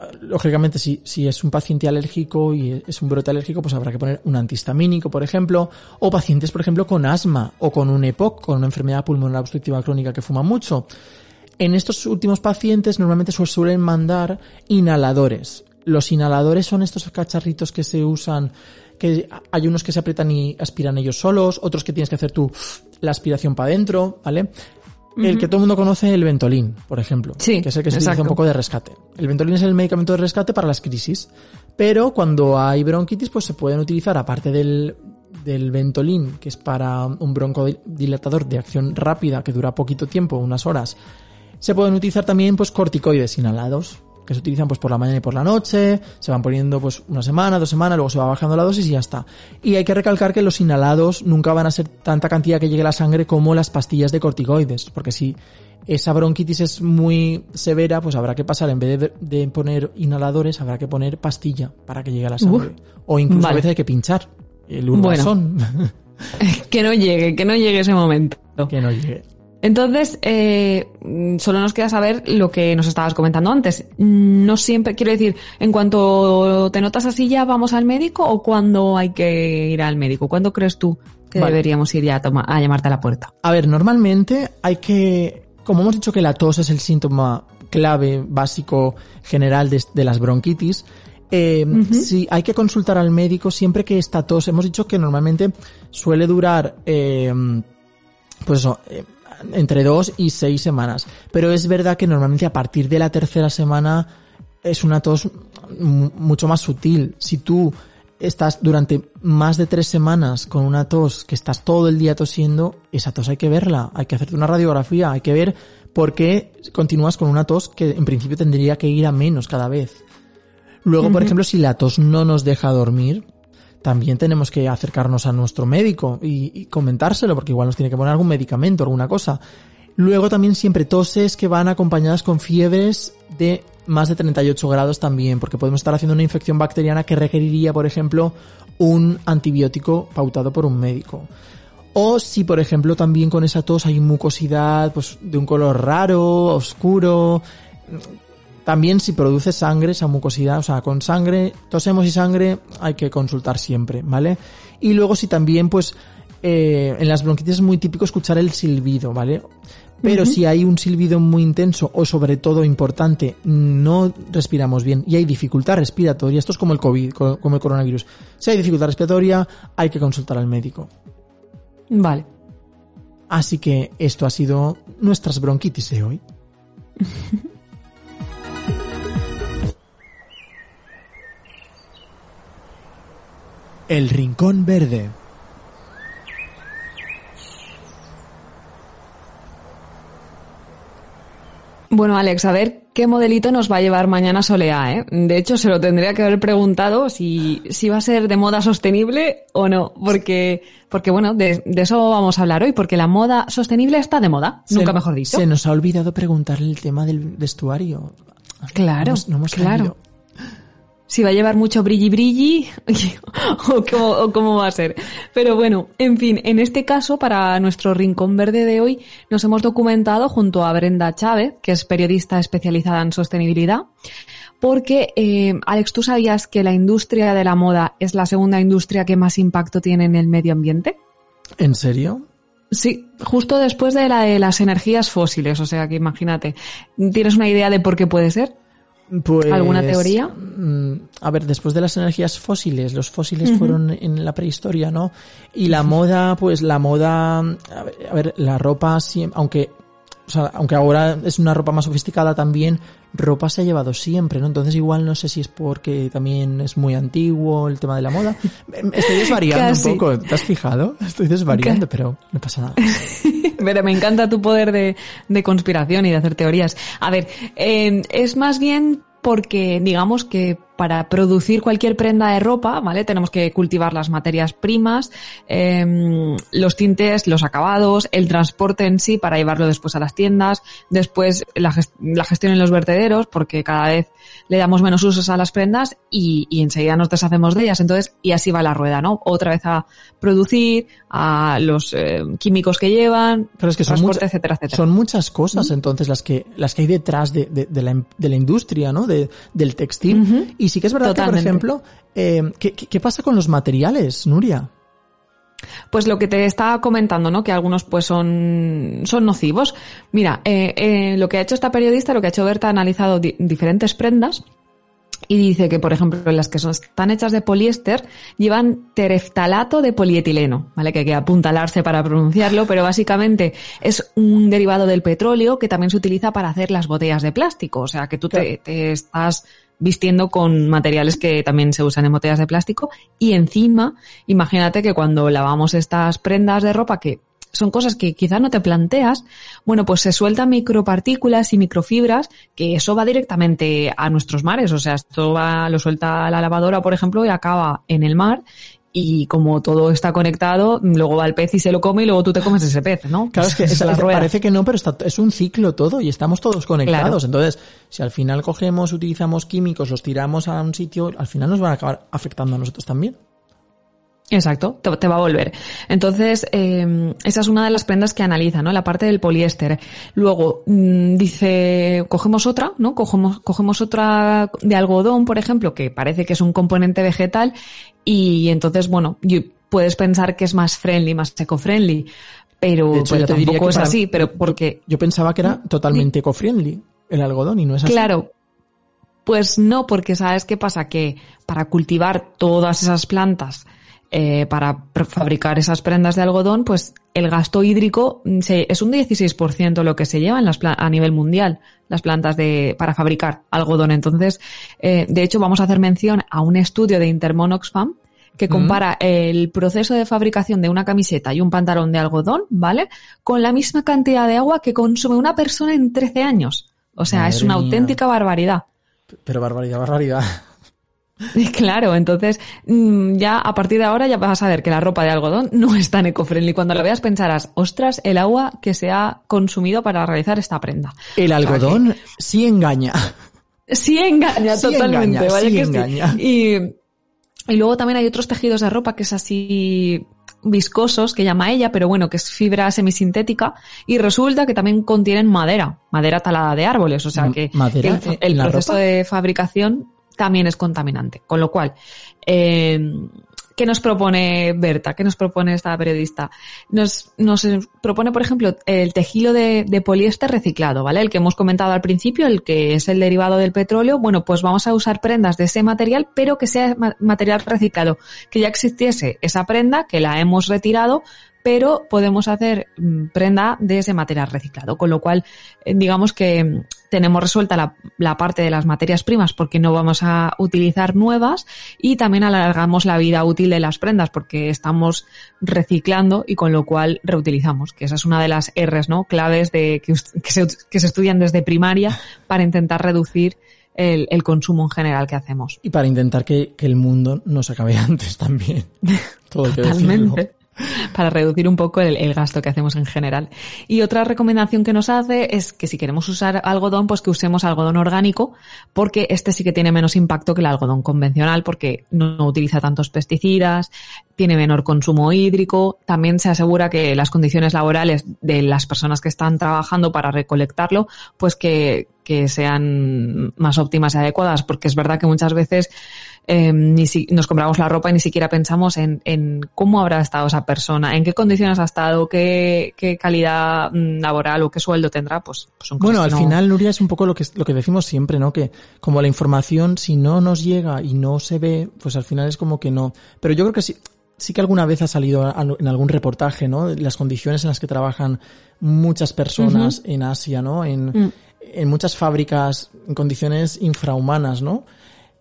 Speaker 3: eh, lógicamente si, si es un paciente alérgico y es un brote alérgico, pues habrá que poner un antihistamínico, por ejemplo, o pacientes, por ejemplo, con asma o con un EPOC, con una enfermedad pulmonar obstructiva crónica que fuma mucho. En estos últimos pacientes normalmente suelen mandar inhaladores. Los inhaladores son estos cacharritos que se usan, que hay unos que se aprietan y aspiran ellos solos, otros que tienes que hacer tú la aspiración para adentro, ¿vale? El que todo el mundo conoce, el Ventolin, por ejemplo,
Speaker 2: Sí,
Speaker 3: que es el que se utiliza un poco de rescate. El Ventolin es el medicamento de rescate para las crisis, pero cuando hay bronquitis, pues se pueden utilizar, aparte del, del Ventolin, que es para un broncodilatador de acción rápida que dura poquito tiempo, unas horas, se pueden utilizar también pues corticoides inhalados, que se utilizan pues por la mañana y por la noche, se van poniendo pues una semana, dos semanas, luego se va bajando la dosis y ya está. Y hay que recalcar que los inhalados nunca van a ser tanta cantidad que llegue a la sangre como las pastillas de corticoides, porque si esa bronquitis es muy severa, pues habrá que pasar, en vez de, de poner inhaladores, habrá que poner pastilla para que llegue a la sangre. o incluso a veces hay que pinchar el
Speaker 2: Bueno.
Speaker 3: urbasón,
Speaker 2: que no llegue, que no llegue ese momento.
Speaker 3: que no llegue.
Speaker 2: Entonces, eh, solo nos queda saber lo que nos estabas comentando antes. No siempre, quiero decir, en cuanto te notas así ya vamos al médico o cuándo hay que ir al médico. ¿Cuándo crees tú que
Speaker 3: Vale.
Speaker 2: deberíamos ir ya a, toma- a llamarte a la puerta.
Speaker 3: A ver, normalmente hay que, como hemos dicho que la tos es el síntoma clave, básico, general de, de las bronquitis, eh, sí, hay que consultar al médico siempre que esta tos, hemos dicho que normalmente suele durar, eh, pues eso, eh, entre dos y seis semanas. Pero es verdad que normalmente a partir de la tercera semana es una tos mu- mucho más sutil. Si tú estás durante más de tres semanas con una tos que estás todo el día tosiendo, esa tos hay que verla, hay que hacerte una radiografía, hay que ver por qué continúas con una tos que en principio tendría que ir a menos cada vez. Luego, por ejemplo, si la tos no nos deja dormir, también tenemos que acercarnos a nuestro médico y, comentárselo, porque igual nos tiene que poner algún medicamento, alguna cosa. Luego también siempre toses que van acompañadas con fiebres de más de 38 grados también, porque podemos estar haciendo una infección bacteriana que requeriría, por ejemplo, un antibiótico pautado por un médico. O si, por ejemplo, también con esa tos hay mucosidad pues, de un color raro, oscuro. También si produce sangre, esa mucosidad, o sea, con sangre, tosemos y sangre, hay que consultar siempre, ¿vale? Y luego si también, pues, eh, en las bronquitis es muy típico escuchar el silbido, ¿vale? Pero si hay un silbido muy intenso o sobre todo importante, no respiramos bien y hay dificultad respiratoria, esto es como el COVID, co- como el coronavirus. Si hay dificultad respiratoria, hay que consultar al médico.
Speaker 2: Vale.
Speaker 3: Así que esto ha sido nuestras bronquitis de hoy. El Rincón Verde.
Speaker 2: Bueno, Alex, a ver qué modelito nos va a llevar mañana Soleá, ¿eh? De hecho, se lo tendría que haber preguntado si, si va a ser de moda sostenible o no, porque, porque bueno, de, de eso vamos a hablar hoy, porque la moda sostenible está de moda, nunca
Speaker 3: Se-
Speaker 2: mejor dicho.
Speaker 3: Se nos ha olvidado preguntarle el tema del vestuario.
Speaker 2: Claro,
Speaker 3: No hemos- no hemos
Speaker 2: claro. Si va a llevar mucho brilli brilli o cómo, o cómo va a ser. Pero bueno, en fin, en este caso, para nuestro rincón verde de hoy, nos hemos documentado junto a Brenda Chávez, que es periodista especializada en sostenibilidad, porque, eh, Alex, ¿tú sabías que la industria de la moda es la segunda industria que más impacto tiene en el medio ambiente?
Speaker 3: ¿En serio?
Speaker 2: Sí, justo después de la de las energías fósiles, o sea que imagínate, ¿tienes una idea de por qué puede ser?
Speaker 3: Pues,
Speaker 2: ¿Alguna teoría?
Speaker 3: mm, A ver, después de las energías fósiles, los fósiles fueron en la prehistoria, ¿no? Y la moda, pues la moda, a ver, la ropa, aunque, o sea, aunque ahora es una ropa más sofisticada también, ropa se ha llevado siempre, ¿no? Entonces igual no sé si es porque también es muy antiguo el tema de la moda. Estoy desvariando
Speaker 2: Casi.
Speaker 3: un poco, ¿te has fijado? Estoy desvariando, pero no pasa nada.
Speaker 2: Pero me encanta tu poder de, de conspiración y de hacer teorías. A ver, eh, es más bien porque digamos que para producir cualquier prenda de ropa, ¿vale? Tenemos que cultivar las materias primas, eh, los tintes, los acabados, el transporte en sí para llevarlo después a las tiendas, después la, ges- la gestión en los vertederos, porque cada vez le damos menos usos a las prendas y, y enseguida nos deshacemos de ellas. Entonces, y así va la rueda, ¿no? Otra vez a producir, a los eh, químicos que llevan,
Speaker 3: Pero es que son,
Speaker 2: transporte,
Speaker 3: mucha-
Speaker 2: etcétera, etcétera.
Speaker 3: son muchas cosas entonces las que las que hay detrás de, de- de la, de la industria, ¿no? De, del textil. Y sí que es verdad que,
Speaker 2: Totalmente.
Speaker 3: por ejemplo, eh, ¿qué, qué- pasa con los materiales, Nuria?
Speaker 2: Pues lo que te estaba comentando, ¿no? Que algunos pues son, son nocivos. Mira, eh, eh, lo que ha hecho esta periodista, lo que ha hecho Berta, ha analizado di- diferentes prendas y dice que, por ejemplo, las que son, están hechas de poliéster llevan tereftalato de polietileno, ¿vale? Que hay que apuntalarse para pronunciarlo, pero básicamente es un derivado del petróleo que también se utiliza para hacer las botellas de plástico. O sea, que tú te, te estás vistiendo con materiales que también se usan en botellas de plástico. Y encima, imagínate que cuando lavamos estas prendas de ropa que son cosas que quizás no te planteas, bueno, pues se sueltan micropartículas y microfibras que eso va directamente a nuestros mares, o sea, esto va, lo suelta la lavadora, por ejemplo, y acaba en el mar y como todo está conectado, luego va el pez y se lo come y luego tú te comes ese pez, ¿no?
Speaker 3: Claro, es que
Speaker 2: Esa
Speaker 3: es-
Speaker 2: la
Speaker 3: es-
Speaker 2: rueda.
Speaker 3: parece que no, pero está, es un ciclo todo y estamos todos conectados.
Speaker 2: Claro.
Speaker 3: Entonces, si al final cogemos, utilizamos químicos, los tiramos a un sitio, al final nos van a acabar afectando a nosotros también.
Speaker 2: Exacto, te, te va a volver. Entonces, eh, esa es una de las prendas que analiza, ¿no? La parte del poliéster. Luego, mm, dice, cogemos otra, ¿no? Cogemos, cogemos otra de algodón, por ejemplo, que parece que es un componente vegetal, y entonces, bueno, yo puedes pensar que es más friendly, más eco-friendly, pero,
Speaker 3: hecho,
Speaker 2: pero
Speaker 3: yo te diría
Speaker 2: tampoco
Speaker 3: que
Speaker 2: es
Speaker 3: para-
Speaker 2: así, pero porque
Speaker 3: Yo pensaba que era totalmente eco-friendly el algodón y no es así.
Speaker 2: Claro. Pues no, porque ¿sabes qué pasa? Que para cultivar todas esas plantas, eh, para fabricar esas prendas de algodón, pues el gasto hídrico mm, se- es un 16% lo que se lleva en las a nivel mundial, las plantas de, para fabricar algodón. Entonces, eh, de hecho, vamos a hacer mención a un estudio de Intermon Oxfam que compara el proceso de fabricación de una camiseta y un pantalón de algodón, ¿vale? Con la misma cantidad de agua que consume una persona en 13 años. O sea, es una
Speaker 3: mía.
Speaker 2: auténtica barbaridad.
Speaker 3: Pero barbaridad, barbaridad.
Speaker 2: Claro, entonces mm, ya a partir de ahora ya vas a ver que la ropa de algodón no es tan eco-friendly. Cuando la veas pensarás, ostras, el agua que se ha consumido para realizar esta prenda.
Speaker 3: El algodón sí engaña.
Speaker 2: Sí engaña
Speaker 3: Sí
Speaker 2: totalmente,
Speaker 3: sí
Speaker 2: que
Speaker 3: engaña.
Speaker 2: Y, y luego también hay otros tejidos de ropa que es así viscosos, que llama ella, pero bueno, que es fibra semisintética, y resulta que también contienen madera, madera talada de árboles, o sea que
Speaker 3: ¿madera
Speaker 2: el, proceso
Speaker 3: ropa?
Speaker 2: de fabricación también es contaminante. Con lo cual, eh, ¿qué nos propone Berta? ¿Qué nos propone esta periodista? Nos, nos propone, por ejemplo, el tejido de, de poliéster reciclado, ¿vale? El que hemos comentado al principio, el que es el derivado del petróleo. Bueno, pues vamos a usar prendas de ese material, pero que sea ma- material reciclado. Que ya existiese esa prenda, que la hemos retirado, pero podemos hacer mm, prenda de ese material reciclado. Con lo cual, eh, digamos que mm, tenemos resuelta la, la parte de las materias primas porque no vamos a utilizar nuevas y también alargamos la vida útil de las prendas porque estamos reciclando y con lo cual reutilizamos, que esa es una de las R's, ¿no? Claves de, que, que se, que se estudian desde primaria para intentar reducir el, el consumo en general que hacemos.
Speaker 3: Y para intentar que, que el mundo no se acabe antes también. Todo.
Speaker 2: Totalmente. Para reducir un poco el, gasto que hacemos en general. Y otra recomendación que nos hace es que si queremos usar algodón, pues que usemos algodón orgánico, porque este sí que tiene menos impacto que el algodón convencional, porque no utiliza tantos pesticidas, tiene menor consumo hídrico, también se asegura que las condiciones laborales de las personas que están trabajando para recolectarlo, pues que, que sean más óptimas y adecuadas, porque es verdad que muchas veces eh, ni si, nos compramos la ropa y ni siquiera pensamos en, en cómo habrá estado esa persona, en qué condiciones ha estado, qué, qué calidad mm, laboral o qué sueldo tendrá, pues, pues son cosas
Speaker 3: Bueno, al
Speaker 2: no-
Speaker 3: final, Nuria, es un poco lo que, lo que decimos siempre, ¿no? Que como la información, si no nos llega y no se ve, pues al final es como que no. Pero yo creo que sí, sí que alguna vez ha salido en algún reportaje, ¿no? Las condiciones en las que trabajan muchas personas en Asia, ¿no? En,
Speaker 2: Mm.
Speaker 3: en muchas fábricas, en condiciones infrahumanas, ¿no?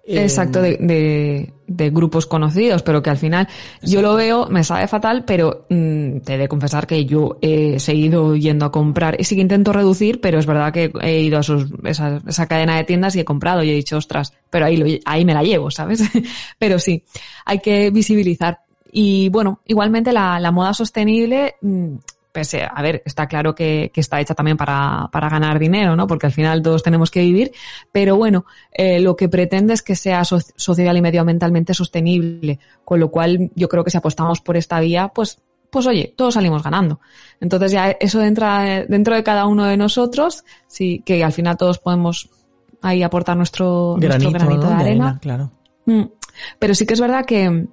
Speaker 2: Exacto, de, de, de grupos conocidos, pero que al final yo lo veo, me sabe fatal, pero mm, te he de confesar que yo he seguido yendo a comprar y sí que intento reducir, pero es verdad que he ido a sus, esa, esa cadena de tiendas y he comprado y he dicho, ostras, pero ahí, lo, ahí me la llevo, ¿sabes? pero sí, hay que visibilizar. Y bueno, igualmente la, la moda sostenible, mm, pese, a ver, está claro que, que está hecha también para, para ganar dinero, ¿no? Porque al final todos tenemos que vivir, pero bueno, eh, lo que pretende es que sea so- social y medioambientalmente sostenible, con lo cual yo creo que si apostamos por esta vía, pues, pues oye, todos salimos ganando. Entonces ya eso entra dentro de cada uno de nosotros, sí, que al final todos podemos ahí aportar nuestro nuestro
Speaker 3: granito,
Speaker 2: granito
Speaker 3: ¿no?
Speaker 2: de arena.
Speaker 3: claro.
Speaker 2: Mm. Pero sí que es verdad que,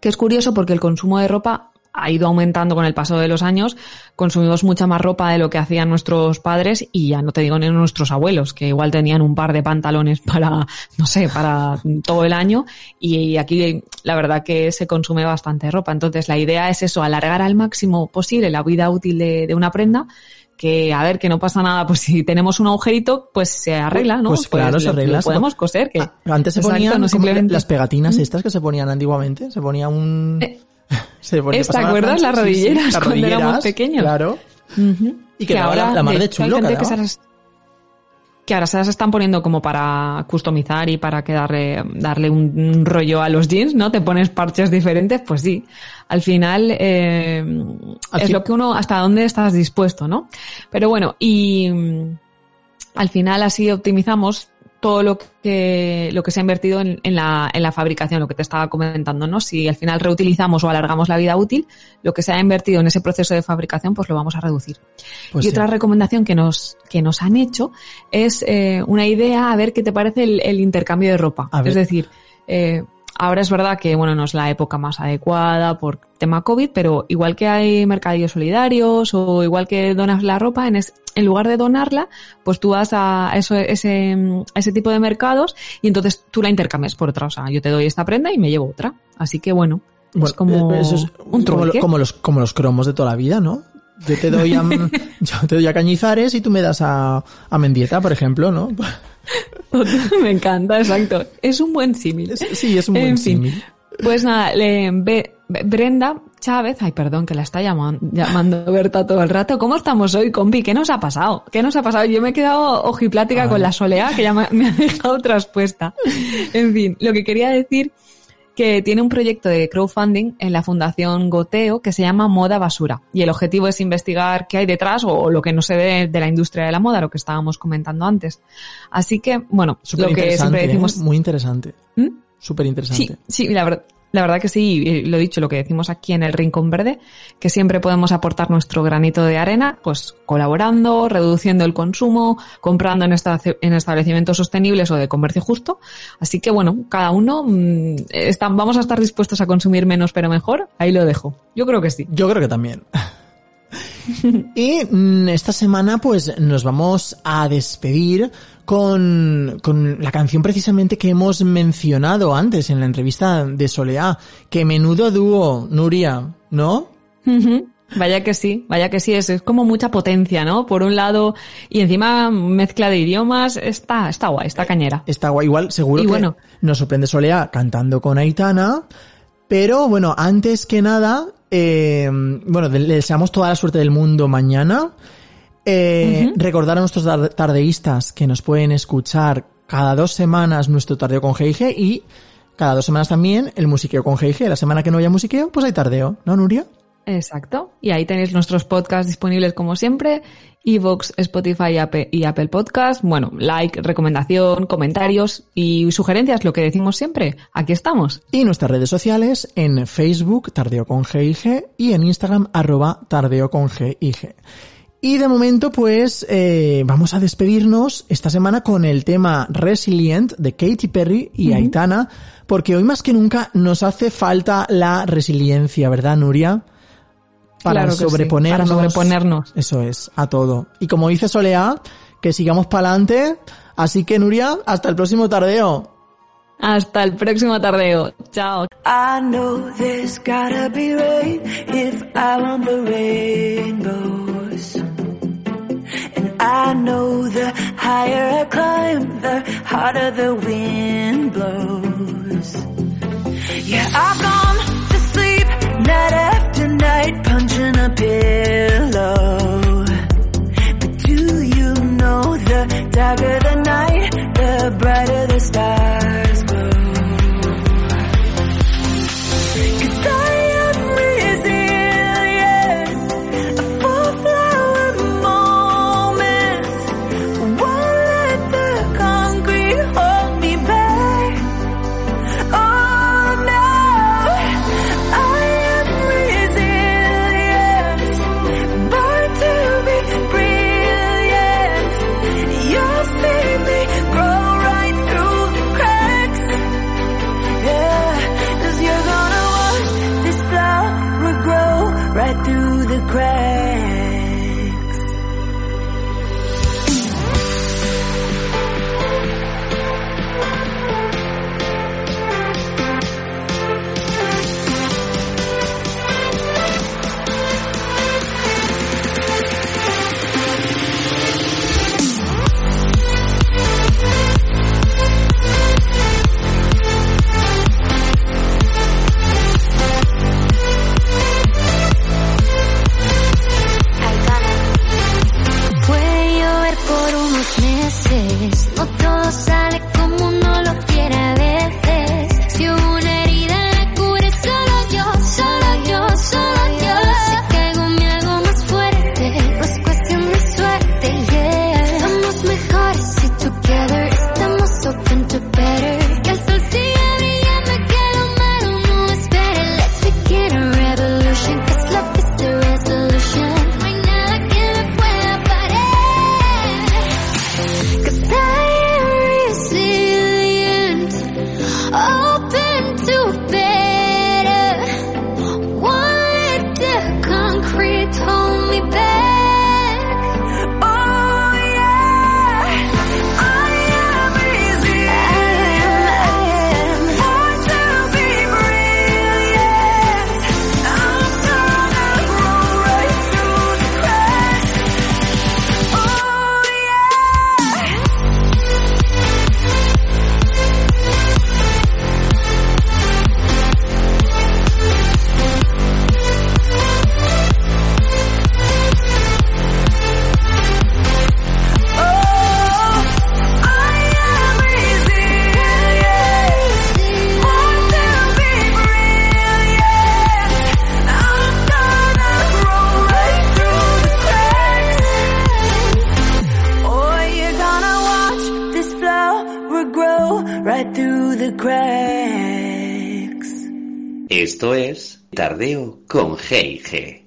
Speaker 2: que es curioso porque el consumo de ropa ha ido aumentando con el paso de los años. Consumimos mucha más ropa de lo que hacían nuestros padres y ya no te digo ni nuestros abuelos, que igual tenían un par de pantalones para, no sé, para todo el año. Y aquí la verdad que se consume bastante ropa. Entonces la idea es eso, alargar al máximo posible la vida útil de, de una prenda que a ver que no pasa nada pues si tenemos un agujerito pues se arregla no
Speaker 3: Pues claro, se
Speaker 2: lo-
Speaker 3: arregla.
Speaker 2: podemos coser que
Speaker 3: Ah, Antes se
Speaker 2: Exacto,
Speaker 3: ponían
Speaker 2: no simplemente-
Speaker 3: las pegatinas estas que se ponían antiguamente. Se ponía un...
Speaker 2: Eh,
Speaker 3: se ponía,
Speaker 2: ¿te acuerdas? Las
Speaker 3: sí, sí,
Speaker 2: rodilleras,
Speaker 3: las
Speaker 2: cuando éramos
Speaker 3: rodilleras,
Speaker 2: pequeños.
Speaker 3: Claro. Y quedaba la- la mar de
Speaker 2: hay
Speaker 3: chulo
Speaker 2: que
Speaker 3: quedaba.
Speaker 2: se las, que ahora se las están poniendo como para customizar y para que darle, darle un, rollo a los jeans, ¿no? Te pones parches diferentes, pues sí. Al final, eh, es lo que uno, hasta dónde estás dispuesto, ¿no? Pero bueno, y mm, al final así optimizamos todo lo que, lo que se ha invertido en, en la, en la fabricación, lo que te estaba comentando, ¿no? Si al final reutilizamos o alargamos la vida útil, lo que se ha invertido en ese proceso de fabricación, pues lo vamos a reducir.
Speaker 3: Pues
Speaker 2: y
Speaker 3: sí.
Speaker 2: otra recomendación que nos, que nos han hecho es eh, una idea, a ver qué te parece el, el intercambio de ropa.
Speaker 3: A ver.
Speaker 2: Es decir, eh, ahora es verdad que, bueno, no es la época más adecuada por tema COVID, pero igual que hay mercadillos solidarios o igual que donas la ropa, en, es- en lugar de donarla, pues tú vas a eso, ese, a ese tipo de mercados y entonces tú la intercambias por otra. O sea, yo te doy esta prenda y me llevo otra. Así que bueno, es
Speaker 3: Bueno,
Speaker 2: como
Speaker 3: eh, eso es
Speaker 2: un
Speaker 3: como, lo-
Speaker 2: trueque.
Speaker 3: como los, como los cromos de toda la vida, ¿no? Yo te doy a, yo te doy a Cañizares y tú me das a, a Mendieta, por ejemplo, ¿no?
Speaker 2: Me encanta, exacto. Es un buen símil.
Speaker 3: Sí, es un buen
Speaker 2: En fin,
Speaker 3: símil.
Speaker 2: Pues nada, le- Be- Be- Brenda Chávez, ay perdón, que la está llaman- llamando Berta todo el rato. ¿Cómo estamos hoy, compi? ¿Qué nos ha pasado? ¿Qué nos ha pasado? Yo me he quedado ojiplática con la soleá, que ya me, me ha dejado traspuesta. En fin, lo que quería decir que tiene un proyecto de crowdfunding en la Fundación Goteo que se llama Moda Basura. Y el objetivo es investigar qué hay detrás o lo que no se ve de la industria de la moda, lo que estábamos comentando antes. Así que, bueno,
Speaker 3: Súper
Speaker 2: lo que siempre
Speaker 3: ¿eh?
Speaker 2: decimos...
Speaker 3: Muy interesante.
Speaker 2: ¿Mm?
Speaker 3: Súper interesante.
Speaker 2: Sí, sí, la verdad. La verdad que sí, y lo dicho, lo que decimos aquí en el Rincón Verde, que siempre podemos aportar nuestro granito de arena, pues colaborando, reduciendo el consumo, comprando en, esta- en establecimientos sostenibles o de comercio justo. Así que bueno, cada uno mm, está- vamos a estar dispuestos a consumir menos pero mejor. Ahí lo dejo. Yo creo que sí.
Speaker 3: Yo creo que también. y mm, esta semana pues nos vamos a despedir con, con la canción precisamente que hemos mencionado antes en la entrevista de Soleá. Que menudo dúo, Nuria, ¿no?
Speaker 2: Vaya que sí, vaya que sí, es, es como mucha potencia, ¿no? Por un lado, y encima mezcla de idiomas, está, está guay, está cañera.
Speaker 3: Está guay, igual seguro
Speaker 2: Y
Speaker 3: que
Speaker 2: bueno.
Speaker 3: nos sorprende Soleá cantando con Aitana. Pero bueno, antes que nada, eh, bueno, le deseamos toda la suerte del mundo mañana. Eh, Recordar a nuestros tar- tardeístas que nos pueden escuchar cada dos semanas nuestro tardeo con GIG y cada dos semanas también el musiqueo con GIG. La semana que no haya musiqueo, pues hay tardeo, ¿no, Nuria?
Speaker 2: Exacto. Y ahí tenéis nuestros podcasts disponibles como siempre. Evox, Spotify y Apple Podcast. Bueno, like, recomendación, comentarios y sugerencias, lo que decimos siempre. Aquí estamos.
Speaker 3: Y nuestras redes sociales en Facebook, Tardeo con GIG, y en Instagram, arroba Tardeo con GIG. Y de momento, pues, eh, vamos a despedirnos esta semana con el tema Resilient de Katy Perry y Aitana, porque hoy más que nunca nos hace falta la resiliencia, ¿verdad, Nuria? Para
Speaker 2: Claro que sí,
Speaker 3: sobreponernos.
Speaker 2: para sobreponernos.
Speaker 3: Eso es, a todo. Y como dice Soleá, que sigamos para adelante. Así que, Nuria, hasta el próximo tardeo.
Speaker 2: Hasta el próximo tardeo. Chao.
Speaker 5: I I know the higher I climb, the harder the wind blows. Yeah, I've gone to sleep night after night, punching a pillow. But do you know the darker the night, the brighter the stars